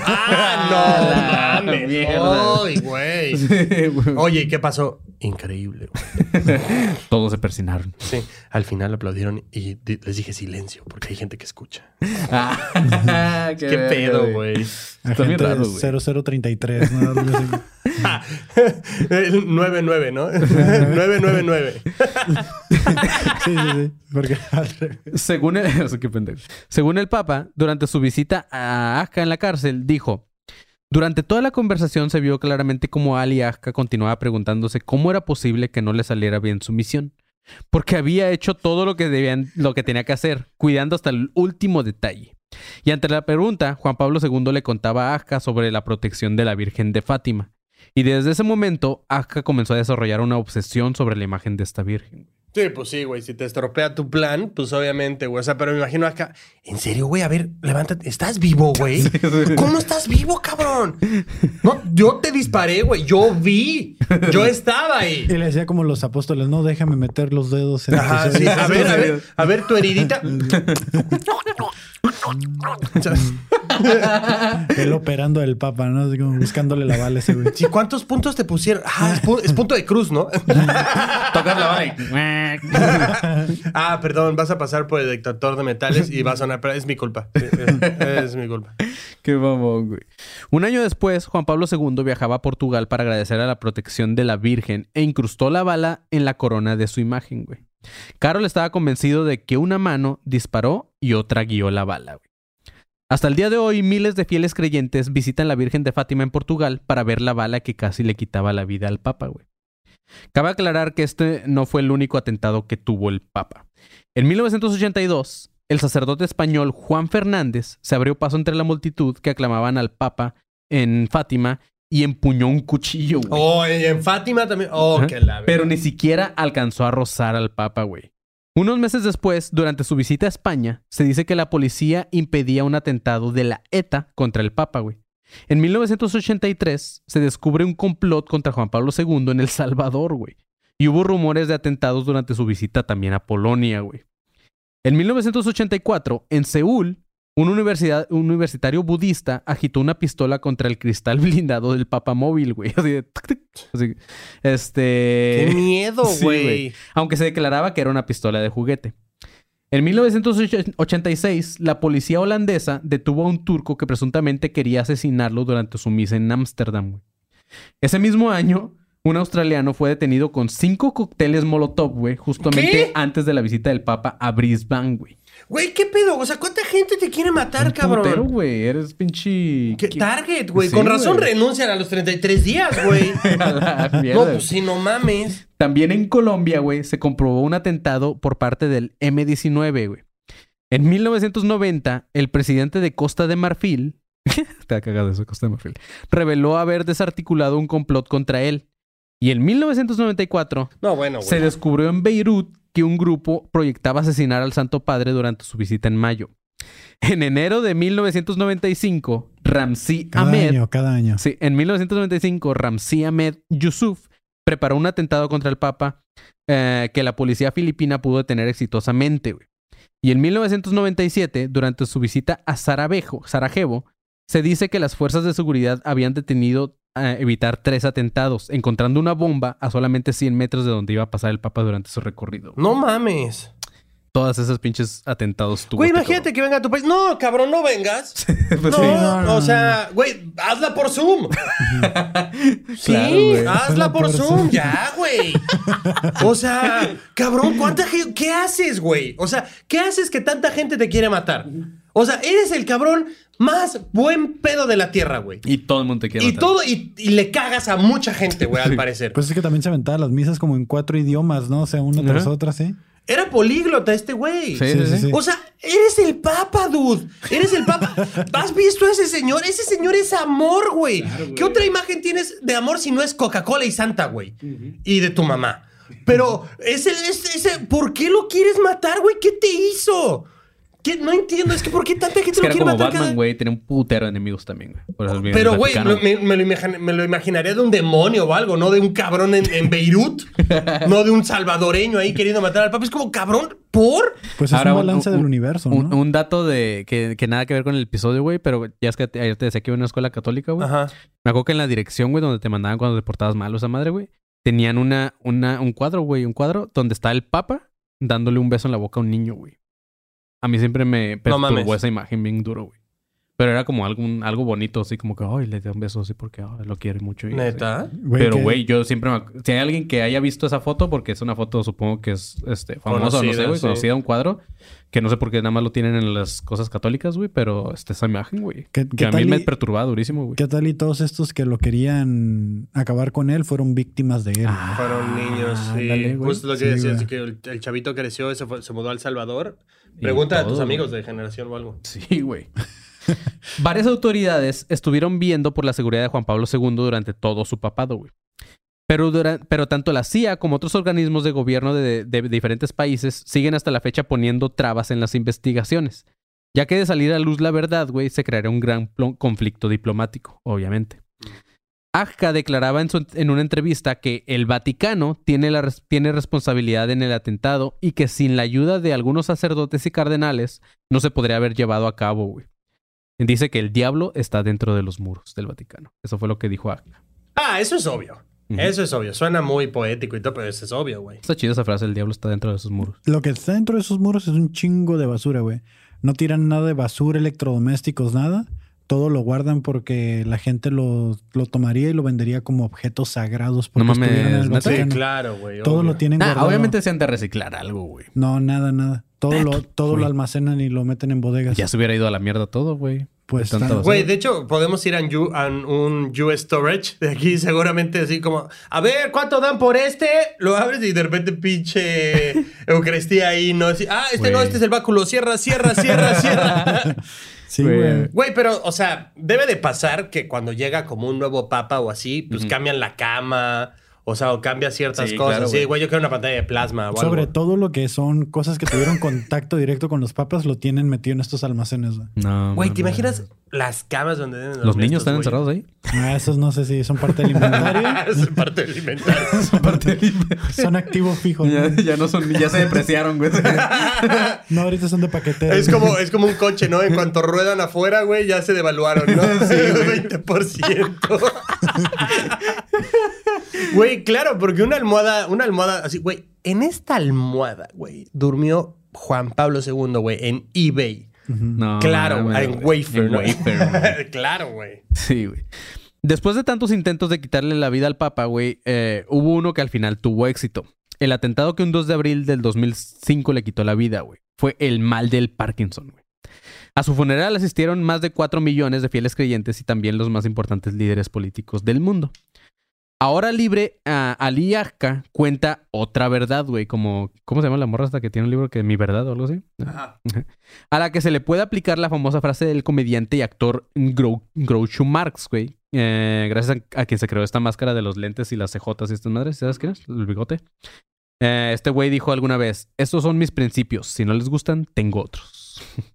¡Ah, no! mames! mierda. ¡Ay, güey! Sí, güey. Oye, ¿y qué pasó? Increíble, güey. Todos se persinaron. Sí, al final aplaudieron y les dije silencio porque hay gente que escucha. Ah, ¿Qué, pedo, güey? Está bien raro, güey. 0033, ¿no? El 99, ¿no? 999. Sí, sí, sí. Porque al revés. Según el, eso, qué pendejo. Según el Papa, durante su visita a Aska en la cárcel, dijo: Durante toda la conversación se vio claramente cómo Ali Aska continuaba preguntándose cómo era posible que no le saliera bien su misión. Porque había hecho todo lo que, debían, lo que tenía que hacer, cuidando hasta el último detalle. Y ante la pregunta, Juan Pablo II le contaba a Aska sobre la protección de la Virgen de Fátima. Y desde ese momento, Aska comenzó a desarrollar una obsesión sobre la imagen de esta Virgen. Sí, pues sí, güey. Si te estropea tu plan, pues obviamente, güey. O sea, pero me imagino acá. ¿En serio, güey? A ver, levántate. ¿Estás vivo, güey? ¿Cómo estás vivo, cabrón? No, yo te disparé, güey. Yo vi. Yo estaba ahí. Y le decía como los apóstoles, no, déjame meter los dedos en Ajá, sí. oídos". A ver, a ver, a ver tu heridita. Él operando al Papa, ¿no? Así como buscándole la bala ese güey. Sí, ¿cuántos puntos te pusieron? Ah, es, pu- es punto de cruz, ¿no? Tocar la bala ah, perdón, vas a pasar por el detector de metales y vas a sonar, pero es mi culpa. Es, es mi culpa. Qué mamón, güey. Un año después, Juan Pablo II viajaba a Portugal para agradecer a la protección de la Virgen e incrustó la bala en la corona de su imagen, güey. Carol estaba convencido de que una mano disparó y otra guió la bala, güey. Hasta el día de hoy, miles de fieles creyentes visitan la Virgen de Fátima en Portugal para ver la bala que casi le quitaba la vida al Papa, güey. Cabe aclarar que este no fue el único atentado que tuvo el Papa. En 1982, el sacerdote español Juan Fernández se abrió paso entre la multitud que aclamaban al Papa en Fátima y empuñó un cuchillo, güey. Oh, y en Fátima también. Oh, Ajá. que la Pero ni siquiera alcanzó a rozar al Papa, güey. Unos meses después, durante su visita a España, se dice que la policía impedía un atentado de la ETA contra el Papa, güey. En 1983 se descubre un complot contra Juan Pablo II en El Salvador, güey. Y hubo rumores de atentados durante su visita también a Polonia, güey. En 1984, en Seúl, un, universidad, un universitario budista agitó una pistola contra el cristal blindado del Papa móvil, güey. Así de... Así, este... Qué miedo, Sí, güey. Aunque se declaraba que era una pistola de juguete. En 1986, la policía holandesa detuvo a un turco que presuntamente quería asesinarlo durante su misa en Ámsterdam. Ese mismo año, un australiano fue detenido con cinco cócteles Molotov, güey, justamente ¿Qué? antes de la visita del Papa a Brisbane, güey. Güey, ¿qué pedo? O sea, ¿cuánta gente te quiere matar, Un putero, cabrón? güey. Eres pinche... ¿Qué ¿Qué- target, güey? Sí, Con razón güey. renuncian a los 33 días, güey. A la no, pues sí, no mames. También en Colombia, güey, se comprobó un atentado por parte del M-19, güey. En 1990, el presidente de Costa de Marfil, te ha cagado eso, Costa de Marfil, reveló haber desarticulado un complot contra él. Y en 1994, No, bueno, se descubrió en Beirut que un grupo proyectaba asesinar al Santo Padre durante su visita en mayo. En enero de 1995, Ramzi Cada Ahmed año, cada año. Sí, en 1995, Ramzi Ahmed Yusuf preparó un atentado contra el Papa eh, que la policía filipina pudo detener exitosamente. güey. Y en 1997, durante su visita a Sarajevo, se dice que las fuerzas de seguridad habían detenido a evitar tres atentados, encontrando una bomba a solamente 100 metros de donde iba a pasar el Papa durante su recorrido. No mames. Todas esas pinches atentados tuvo Güey, este imagínate que venga a tu país. No, cabrón, no vengas. Pues no, sí. no, no, o sea, güey, hazla por Zoom. sí, Claro, güey. hazla Hazla por por Zoom, Zoom. ya, güey. O sea, cabrón, ¿cuánta gente? ¿Qué haces, güey? O sea, ¿qué haces que tanta gente te quiere matar? O sea, eres el cabrón más buen pedo de la tierra, güey. Y todo el mundo te quiere Y matar. todo, y, y le cagas a mucha gente, güey, al parecer. Pues es que también se aventaba las misas como en cuatro idiomas, ¿no? O sea, una tras otra, sí. Era políglota este güey. Sí, Sí, sí, sí, sí. sí. O sea, eres el papa, dude. Eres el papa. ¿Has visto a ese señor? Ese señor es amor, güey. ¿Qué otra imagen tienes de amor si no es Coca-Cola y Santa, güey? Y de tu mamá. Pero ese, ese, ese, ¿por qué lo quieres matar, güey? ¿Qué te hizo? ¿Qué? No entiendo, es que ¿por qué tanta gente Es que lo quiere como matar cada- Batman, güey. Tenía un putero de enemigos también, güey. Pero, güey, me, me lo imagin- me lo imaginaría de un demonio o algo, no de un cabrón en, en Beirut, no de un salvadoreño ahí queriendo matar al papa. Es como, cabrón, ¿por? Pues es Ahora, un balance un- del universo, ¿no? Un, un dato de que, que nada que ver con el episodio, güey, pero ya es que ayer te decía que iba a una escuela católica, güey. Ajá. Me acuerdo que en la dirección, güey, donde te mandaban cuando te portabas mal o esa madre, güey, tenían una, una, un cuadro, güey, un cuadro donde está el Papa dándole un beso en la boca a un niño, güey. A mí siempre me perturbó esa imagen bien duro, güey. Pero era como algo, un- algo bonito, así como que, ay, le da un beso así porque ay, lo quiere mucho. y. ¿Neta? Pero, güey, yo siempre me... Si hay alguien que haya visto esa foto, porque es una foto, supongo que es este, famosa, no sé, Conocida, güey, sí. conocida, un cuadro, que no sé por qué nada más lo tienen en las cosas católicas, güey, pero este, esa imagen, güey, ¿Qué- que qué a mí tal me y- perturbaba durísimo, güey. ¿Qué tal y todos estos que lo querían acabar con él fueron víctimas de él? Ah, Fueron niños, sí. güey. Justo lo que Sí, decías, que el, el chavito creció, se, fue- se mudó a El Salvador. Y Pregunta a todo, tus güey. amigos de generación o algo. Sí, güey. Varias autoridades estuvieron viendo por la seguridad de Juan Pablo II durante todo su papado, güey. Pero, tanto la CIA como otros organismos de gobierno de, diferentes países siguen hasta la fecha poniendo trabas en las investigaciones. Ya que de salir a luz la verdad, güey, se creará un gran conflicto diplomático, obviamente. Agca declaraba en, en una entrevista que el Vaticano tiene, la tiene responsabilidad en el atentado y que sin la ayuda de algunos sacerdotes y cardenales no se podría haber llevado a cabo, güey. Dice que el diablo está dentro de los muros del Vaticano. Eso fue lo que dijo Agca. Ah, eso es obvio. Eso es obvio. Suena muy poético y todo, pero eso es obvio, güey. Está chida esa frase, el diablo está dentro de esos muros. Lo que está dentro de esos muros es un chingo de basura, güey. No tiran nada de basura, electrodomésticos, nada. Todo lo guardan porque la gente lo, lo tomaría y lo vendería como objetos sagrados porque No mames, estuvieron en el claro, güey. Todo obvio. lo tienen Nah, guardado. obviamente se han de reciclar algo, güey. No, nada, nada. Todo lo, todo lo almacenan y lo meten en bodegas. Ya se hubiera ido a la mierda todo, güey. Pues. Güey, de hecho, podemos ir a un, US Storage de aquí, seguramente así como, a ver, ¿cuánto dan por este? Lo abres y de repente pinche Eucaristía ahí, ¿no? Así, ah, este no, este es el báculo, cierra, cierra, cierra, cierra. Sí, Güey. güey. Güey, pero, o sea, debe de pasar que cuando llega como un nuevo papa o así, pues cambian la cama, o sea, o cambia ciertas Sí, cosas. claro, sí, güey. yo quiero una pantalla de plasma o Sobre algo. todo lo que son cosas que tuvieron contacto directo con los papas, lo tienen metido en estos almacenes. güey. No, Güey, ¿te imaginas las camas donde deben Los niños estos están encerrados ahí. Ah, esos no sé si son parte del inventario. es parte del inventario. son activos fijos. ya, ¿no? ya no son, ya se depreciaron, güey. No, ahorita son de paquetera. Es como, es como un coche, ¿no? En cuanto ruedan afuera, güey, ya se devaluaron, ¿no? Sí, 20%. Güey, claro, porque una almohada, una almohada así, güey, en esta almohada, güey, durmió Juan Pablo II, güey, en eBay. No, claro, mames, en güey. wafer. En ¿no? wafer, claro, güey. Sí, güey. Después de tantos intentos de quitarle la vida al Papa, güey, eh, hubo uno que al final tuvo éxito. El atentado que un 2 de abril del 2005 le quitó la vida, güey. Fue el mal del Parkinson, güey. A su funeral asistieron más de 4 millones de fieles creyentes y también los más importantes líderes políticos del mundo. Ahora libre, ah, Ali Akka cuenta otra verdad, güey, como... ¿Cómo se llama la morra hasta que tiene un libro que Mi Verdad o algo así? A la que se le puede aplicar la famosa frase del comediante y actor Gro Groucho Marx, güey. Eh, gracias a, a quien se creó esta máscara de los lentes y las cejotas y estas madres. ¿Sabes quién es? El bigote. Eh, este güey dijo alguna vez, estos son mis principios. Si no les gustan, tengo otros.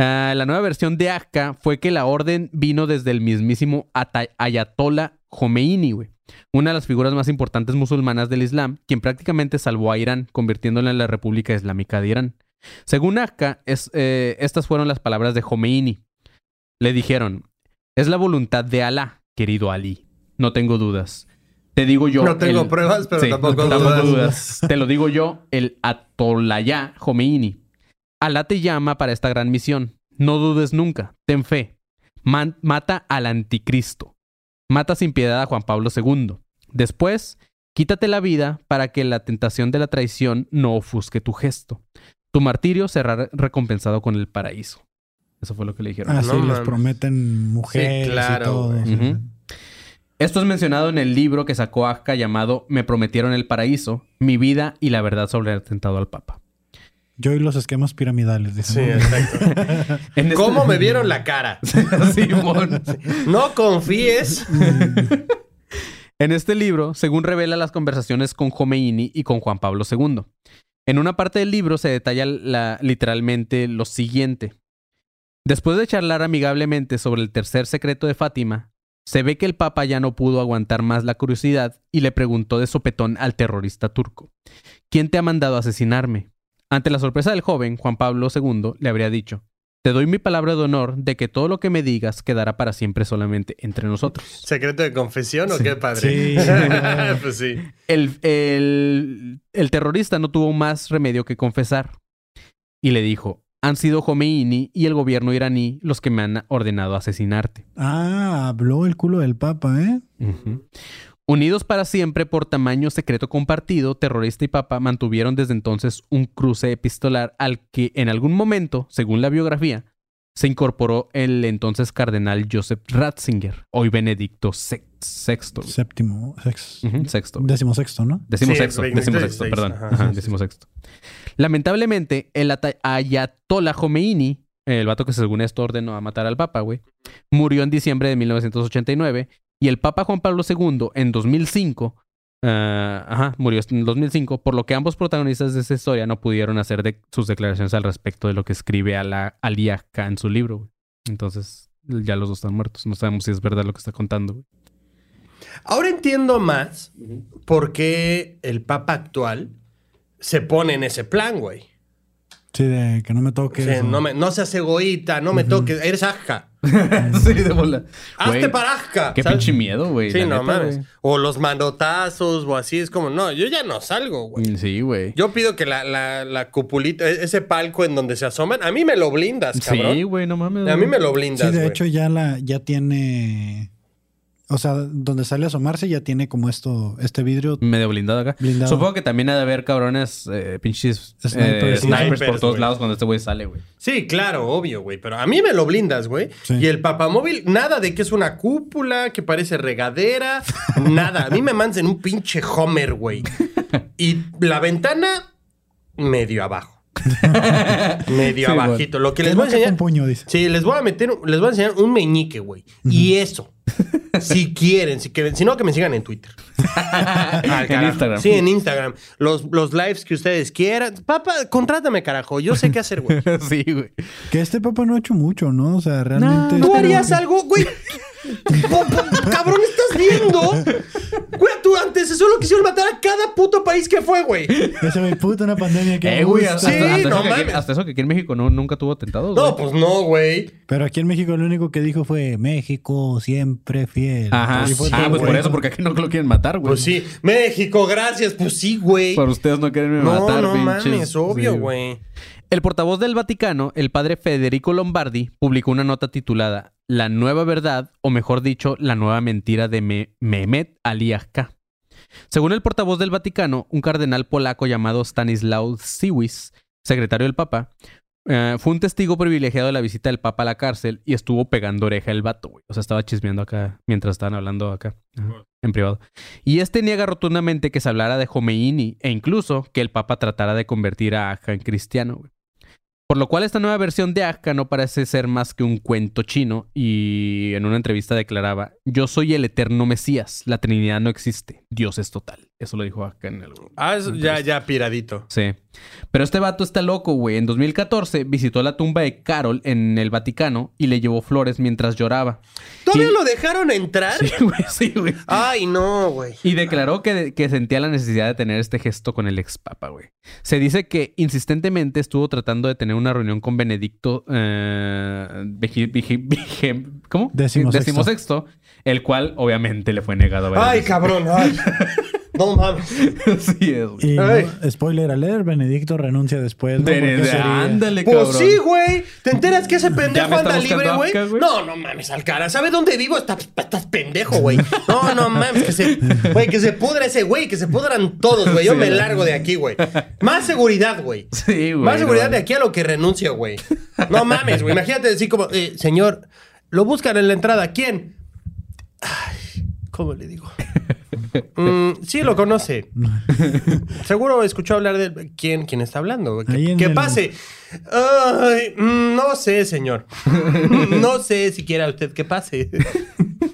Ah, la nueva versión de Akka fue que la orden vino desde el mismísimo Ayatollah Khomeini, güey. Una de las figuras más importantes musulmanas del Islam, quien prácticamente salvó a Irán, convirtiéndola en la República Islámica de Irán. Según Akka, es, eh, estas fueron las palabras de Khomeini. Le dijeron, es la voluntad de Alá, querido Ali. No tengo dudas. Te digo yo... No tengo el- pruebas, pero Sí, tampoco, tampoco dudas. dudas. Te lo digo yo, el Atolayá Khomeini. Alá te llama para esta gran misión. No dudes nunca. Ten fe. Man- mata al anticristo. Mata sin piedad a Juan Pablo II. Después, quítate la vida para que la tentación de la traición no ofusque tu gesto. Tu martirio será recompensado con el paraíso. Eso fue lo que le dijeron. Ah, sí, No les prometen mujeres Sí, claro, y todo. Esto es mencionado en el libro que sacó Akka llamado Me prometieron el paraíso, mi vida y la verdad sobre el atentado al Papa. Yo y los esquemas piramidales. dicen, Sí, exacto. En este- ¿Cómo me vieron la cara? Simón. No confíes. En este libro, según revela las conversaciones con Khomeini y con Juan Pablo II. En una parte del libro se detalla la- literalmente lo siguiente. Después de charlar amigablemente sobre el tercer secreto de Fátima, se ve que el Papa ya no pudo aguantar más la curiosidad y le preguntó de sopetón al terrorista turco, ¿quién te ha mandado a asesinarme? Ante la sorpresa del joven, Juan Pablo II le habría dicho, te doy mi palabra de honor de que todo lo que me digas quedará para siempre solamente entre nosotros. ¿Secreto de confesión o qué padre? Sí. pues sí. El, el- el terrorista no tuvo más remedio que confesar. Y le dijo, han sido Khomeini y el gobierno iraní los que me han ordenado asesinarte. Ah, habló el culo del Papa, ¿eh? Ujú. Unidos para siempre por tamaño secreto compartido, terrorista y papa mantuvieron desde entonces un cruce epistolar al que en algún momento, según la biografía, se incorporó el entonces cardenal Joseph Ratzinger, hoy Benedicto VI. Sexto. Séptimo, sex, Ujú, sexto. décimo sexto, ¿no? Decimos Sí, sexto, decimos sexto, perdón. ajá, Ajá, sí, sí, decimos sexto. Lamentablemente, el Ayatollah Khomeini, el vato que según esto ordenó a matar al Papa, güey, murió en diciembre de 1989 y el Papa Juan Pablo II en 2005, ah, ajá, murió en 2005, por lo que ambos protagonistas de esta historia no pudieron hacer de- sus declaraciones al respecto de lo que escribe Ali Akka en su libro, güey. Entonces, ya los dos están muertos. No sabemos si es verdad lo que está contando, güey. Ahora entiendo más por qué el Papa actual se pone en ese plan, güey. Sí, de que no me toques. Sí, no, me, no seas egoísta, no me toques, eres ajca. sí, de bola. Hazte Güey, para ajca. Qué ¿sabes? pinche miedo, güey. Sí, la no neta, mames. O los manotazos o así. Es como, no, yo ya no salgo, güey. güey. Sí, güey. Yo pido que la, la, la cupulita, e- ese palco en donde se asoman, a mí me lo blindas, cabrón. Sí, güey, no mames. a mí güey. me lo Sí, blindas, de güey. hecho ya la, ya tiene. O sea, donde sale a asomarse ya tiene como esto, este vidrio. Medio blindado acá. Blindado. Supongo que también ha de haber cabrones, eh, pinches eh, Snipers. snipers, Snipers, por todos lados cuando este güey sale, güey. Sí, claro, obvio, güey. Pero a mí me lo blindas, güey. Sí. Y el papamóvil, nada de que es una cúpula, que parece regadera, nada. A mí me mandan un pinche Homer, güey. Y la ventana, medio abajo. medio Sí, abajito. Lo que les voy a enseñar. un puño, dice. Sí, les voy a meter, les voy a enseñar un meñique, güey. Y eso. Si quieren, si quieren, si no, que me sigan en Twitter. Al En. Instagram. Sí, en Instagram. Los, los lives que ustedes quieran. Papá, contrátame, carajo. Yo sé qué hacer, güey. sí, güey. Que este papá no ha hecho mucho, ¿no? O sea, realmente. ¿Tú es harías algo, güey? Cabrón, ¿estás viendo? Güey, tu antecesor lo quisieron matar a cada puto país que fue, güey. Ese güey, puta, una pandemia que Eh, güey, hasta, Sí, hasta no eso que aquí, hasta eso que aquí en México no, nunca tuvo atentados, No, güey. pues no, güey. Pero aquí en México lo único que dijo fue México siempre fiel. Ajá. Fue ah, pues por eso, porque aquí no lo quieren matar, güey. Pues sí. México, gracias. Pues sí, güey. Por ustedes no quieren No, matar, no pinches. mames, obvio, Sí, güey. El portavoz del Vaticano, el padre Federico Lombardi, publicó una nota titulada La nueva verdad, o mejor dicho, la nueva mentira de Me- Mehmet Ali Agca. Según el portavoz del Vaticano, un cardenal polaco llamado Stanislaw Siwis, secretario del Papa, eh, fue un testigo privilegiado de la visita del Papa a la cárcel y estuvo pegando oreja el vato, güey. O sea, estaba chismeando acá mientras estaban hablando acá, ajá, en privado. Y este niega rotundamente que se hablara de Jomeini e incluso que el Papa tratara de convertir a Agca en cristiano, güey. Por lo cual esta nueva versión de Agca no parece ser más que un cuento chino y en una entrevista declaraba, yo soy el eterno Mesías, la Trinidad no existe, Dios es total. Eso lo dijo Agca en el... Ah, eso ya, ya, piradito. Sí. Pero este vato está loco, güey. En 2014 visitó la tumba de Carol en el Vaticano y le llevó flores mientras lloraba. ¿Todavía Y- lo dejaron entrar? Sí, güey, sí, güey. Ay, no, güey. Y declaró que, que sentía la necesidad de tener este gesto con el ex papa, güey. Se dice que insistentemente estuvo tratando de tener una reunión con Benedicto. eh, vigi- vigi- vigi- ¿Cómo? Decimosexto. Decimosexto, el cual obviamente le fue negado. varias Ay, cabrón. Ay. No mames. sí, es, güey. Y no, spoiler alert, Benedicto renuncia después. ¿no? De- ándale, Pues cabrón. sí, güey. ¿Te enteras que ese pendejo anda libre, güey? No, no mames, Alcara. ¿Sabe dónde vivo? Estás, estás pendejo, güey. No, no mames. Que se, güey, que se pudra ese güey. Que se pudran todos, güey. Yo Sí, me largo de aquí, güey. Más seguridad, güey. Sí, güey. Más seguridad no. de aquí a lo que renuncio, güey. No mames, güey. Imagínate decir como, eh, señor, lo buscan en la entrada. ¿Quién? Ay, ¿cómo le digo? Mm, sí, lo conoce. Seguro escuchó hablar de quién, quién está hablando. Que, pase. Ay, mm, no sé, señor. No sé si quiera usted que pase.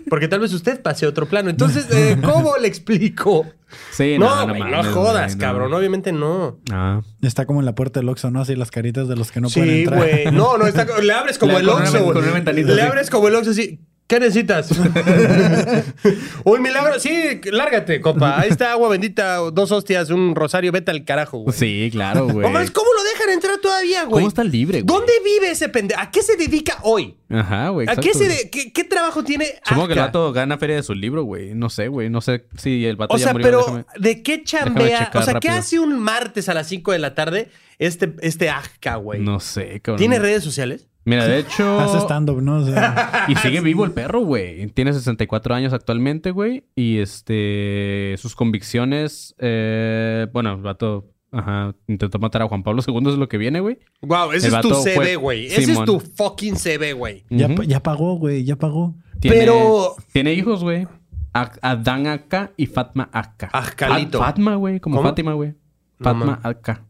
Porque tal vez usted pase a otro plano. Entonces, eh, ¿cómo le explico? Sí, no, no, no, no, jodas, cabrón. Obviamente no. Ah. Está como en la puerta del Oxxo, ¿no? Así las caritas de los que no pueden sí, güey. No, no, está, le abres como Le- el Oxxo, Le sí. abres como el Oxxo así. ¿Qué necesitas? un milagro. Sí, lárgate, compa. Ahí está agua bendita, dos hostias, un rosario. Vete al carajo, güey. Sí, claro, güey. Mames, ¿cómo lo dejan entrar todavía, güey? ¿Cómo está libre, güey? ¿Dónde vive ese pendejo? ¿A qué se dedica hoy? Ajá, güey. ¿A qué, exacto, se güey. de- qué, qué trabajo tiene? Supongo que el vato gana feria de su libro, güey. No sé, güey. No sé si el vato O ya sea, murió. pero déjame- ¿de qué chambea? O sea, ¿qué hace un martes a las 5 de la tarde este, este Azca, güey? No sé, cabrón. ¿Tiene redes sociales? Mira, de hecho... Hace stand-up, ¿no? O sea, Y sigue vivo el perro, güey. Tiene 64 años actualmente, güey. Y este... Sus convicciones... eh, bueno, el vato... Ajá. Intentó matar a Juan Pablo II, es lo que viene, güey. Wow, ese El es tu CV, güey. Ese es tu fucking CV, güey. ya, Ujú. ya pagó, güey, ya pagó. Tiene- Pero- Tiene hijos, güey. Adán Aka y Fatma Aka. Ajcalito. Ah, Fatma, güey. Como ¿Cómo? Fátima, güey. No Fatma. Aka.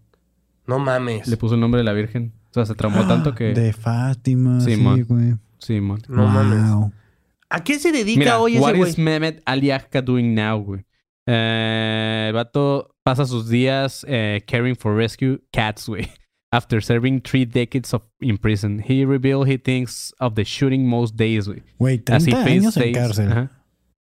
No mames. Le puso el nombre de la Virgen. O sea, se traumó tanto que... De Fátima, sí, Simón. güey. Sí, mon. No Wow. mames. ¿A qué se dedica Mira, hoy ese what güey? is Mehmet Ali Agca doing now, güey? Eh, el vato pasa sus días eh, caring for rescue cats, güey. After serving three decades of in prison, he revealed he thinks of the shooting most days, güey. Güey, As he 30 años en days- cárcel. Ajá.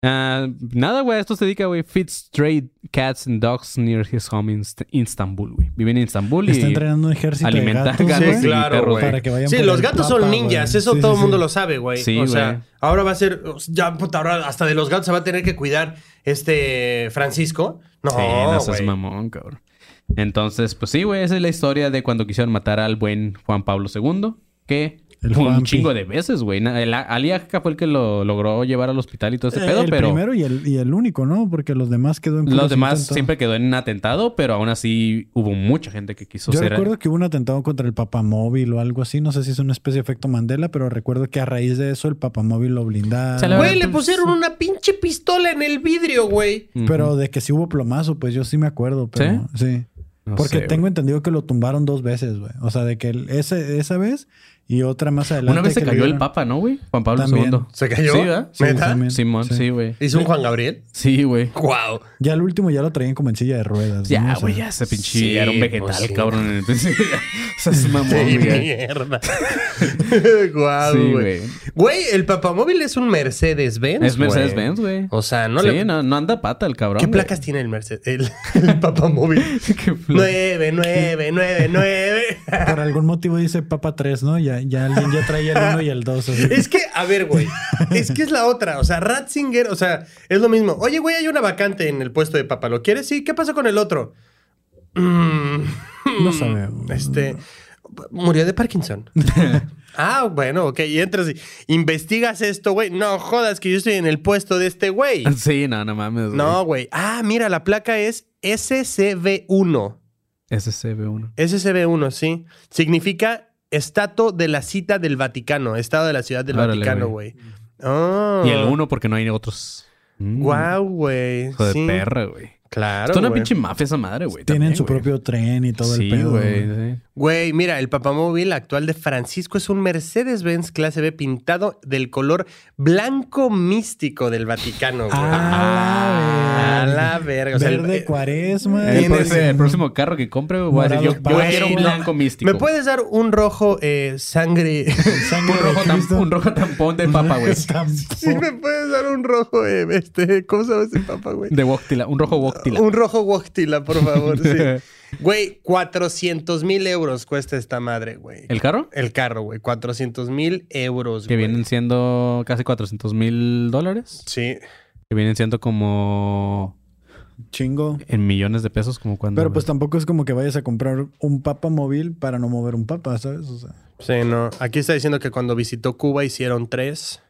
Ah, nada, güey, esto se dedica, güey. Feeds stray cats and dogs near his home in St- Istanbul, güey. Vive en Istanbul Está y entrenando un ejército alimenta de gatos, Sí, claro, perros, para que vayan Sí, los gatos papa, son ninjas, eso Sí, todo el sí, mundo sí. lo sabe, güey. Sí, o sea, ahora va a ser, ya, puta, ahora hasta de los gatos se va a tener que cuidar este Francisco. No, Sí, no seas mamón, cabrón. Entonces, pues sí, güey, esa es la historia de cuando quisieron matar al buen Juan Pablo II, que El un Juanpi. chingo de veces, güey. El- Ali Agca fue el que lo logró llevar al hospital y todo ese Eh, pedo, el pero primero y el, y el único, ¿no? Porque los demás quedó en los demás intentos. siempre quedó en un atentado, pero aún así hubo mucha gente que quiso Yo ser... recuerdo que hubo un atentado contra el papamóvil o algo así. No sé si es una especie de efecto Mandela, pero recuerdo que a raíz de eso el papamóvil lo blindaron. Güey, le pusieron una pinche pistola en el vidrio, güey. Pero de que sí hubo plomazo, pues yo sí me acuerdo. Pero, ¿Sí? No Porque sé, tengo entendido que lo tumbaron dos veces, güey. O sea, de que el- ese, esa vez y otra más adelante. Una vez se cayó el Papa, ¿no, güey? Juan Pablo También. II. ¿Se cayó? Sí, ¿verdad? Sí. Simón, Sí. sí, güey. ¿Hizo un Juan Gabriel? Sí, güey. Wow. Ya el último ya lo traían como en silla de ruedas. ¿no? Ya, O sea, güey, ya ese pinche sí, era un vegetal, pues sí. cabrón. O sea, es mamón, Sí, güey. mierda. Guau, Sí, güey. güey. Güey, el papamóvil es un Mercedes-Benz. Es Mercedes-Benz, güey. O sea, no sí, le... no, no anda pata el cabrón. ¿Qué placas tiene el Mercedes? El, el papamóvil. ¿Qué pla- nueve, nueve, nueve, nueve. Por algún motivo dice Papa 3, ¿no? Ya, ya alguien ya traía el 1 y el 2. Es que, a ver, güey. Es que es la otra. O sea, Ratzinger, o sea, es lo mismo. Oye, güey, hay una vacante en el puesto de papa. ¿Lo quieres? Sí. ¿Qué pasa con el otro? Mm, No sabemos. Este. Murió de Parkinson. ah, bueno, ok. Y entras y investigas esto, güey. No jodas que yo estoy en el puesto de este güey. Sí, no, no mames. güey. No, güey. Ah, mira, la placa es SCB1. SCB1. SCB1, sí. Significa Estato de la Cita del Vaticano. Estado de la Ciudad del Vaticano, güey. Oh. Y el 1 porque no hay otros. Mm, Guau, güey. Hijo de sí. perra, güey. Claro. es una pinche mafia esa madre, güey. Tienen también, su güey. propio tren y todo sí, el pedo. güey. güey. sí. Güey, mira, el papamóvil actual de Francisco es un Mercedes-Benz clase B pintado del color blanco místico del Vaticano, güey. Ah, A la verga. O sea, el- Verde eh, cuaresma. El, próximo- el próximo carro que compre, güey, yo, yo quiero un blanco místico. ¿Me puedes dar un rojo eh, sangre? Sangre un rojo, de tam- Cristo. un rojo tampón de papa, güey. Sí, me puedes dar un rojo, eh, este, ¿cómo se llama ese papa, güey? De Woctila, un rojo Un rojo Woctila, por favor, sí. Güey, 400 mil euros cuesta esta madre, güey. ¿El carro? El carro, güey. 400 mil euros, Que güey. vienen siendo casi 400 mil dólares. Sí. Que vienen siendo como Chingo. en millones de pesos, como cuando. Pero pues tampoco es como que vayas a comprar un papa móvil para no mover un papa, ¿sabes? O sea, Sí, no. Aquí está diciendo que cuando visitó Cuba hicieron tres.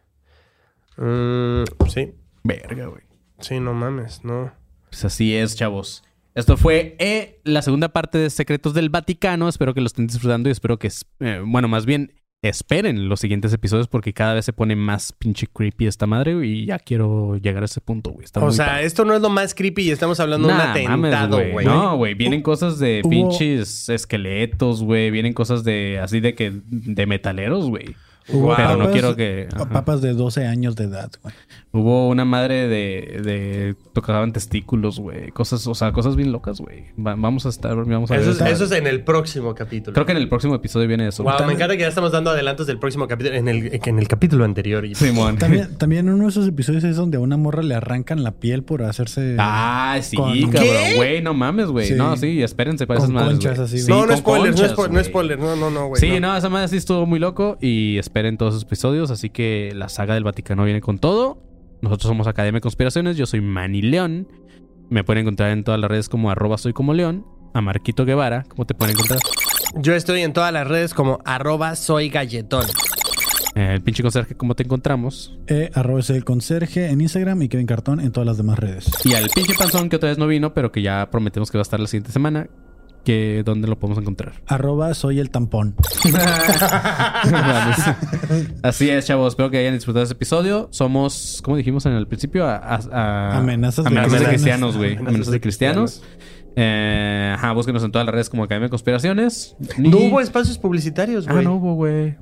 Mm, sí. Verga, güey. Sí, no mames, no. Pues así es, chavos. Esto fue eh, la segunda parte de Secretos del Vaticano. Espero que lo estén disfrutando y espero que, eh, bueno, más bien esperen los siguientes episodios porque cada vez se pone más pinche creepy esta madre güey, y ya quiero llegar a ese punto, güey. Está O muy sea, padre. esto no es lo más creepy y estamos hablando de un atentado, güey. No, güey, vienen cosas de Hubo- pinches esqueletos, güey. Vienen cosas de así de que de metaleros, güey. Pero no quiero que. ajá. papas de 12 años de edad, güey. Hubo una madre de, de tocaban testículos, güey. Cosas, o sea, cosas bien locas, güey. Va- vamos a estar, vamos a ver. Eso es, esa- eso es en el próximo capítulo. Creo que en el próximo episodio viene eso. Wow, me encanta que ya estamos dando adelantos del próximo capítulo en el, en el capítulo anterior. Y... Simón. También, también uno de esos episodios es donde a una morra le arrancan la piel por hacerse. Ah, sí, Con- cabrón. Güey, no mames, güey. Sí. No, sí, espérense para Con esas madres. conchas güey. así, Sí, no, no con spoilers, no, conchas, spo- no spoiler, no, no, no, güey. Sí, no. esa madre sí estuvo muy loco y esperen todos esos episodios. Así que la saga del Vaticano viene con todo. Nosotros somos Academia de Conspiraciones. Yo soy Manny León. Me pueden encontrar en todas las redes como arroba soy como León. A Marquito Guevara, ¿cómo te pueden encontrar? Yo estoy en todas las redes como arroba soy galletón. Eh, el pinche conserje, ¿cómo te encontramos? Eh, arroba soy el conserje en Instagram y Kevin Cartón en todas las demás redes. Y al pinche panzón que otra vez no vino, pero que ya prometemos que va a estar la siguiente semana. Que, ¿Dónde lo podemos encontrar? Arroba soy el tampón. Así es, chavos. Espero que hayan disfrutado este episodio. Somos, como dijimos en el principio, a, a- a- Amenazas de amenazas de cristianos. cristianos, güey. Amenazas Amenazas de de cristianos. Eh, ajá, búsquenos en todas las redes como Academia de Conspiraciones. No hubo espacios publicitarios, Ah, güey. no hubo, güey.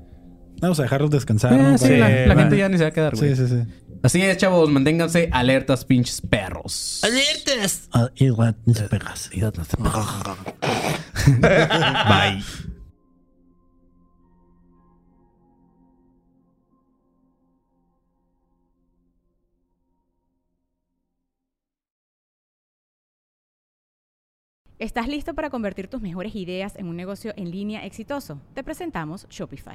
Vamos a dejarlos descansar. Eh, ¿no? sí, la, la gente ya ni se va a quedar, güey. sí, sí, sí. Así es, chavos, manténganse alertas, pinches perros. ¡Alertas! Ah, igual. Bye. ¿Estás listo para convertir tus mejores ideas en un negocio en línea exitoso? Te presentamos Shopify.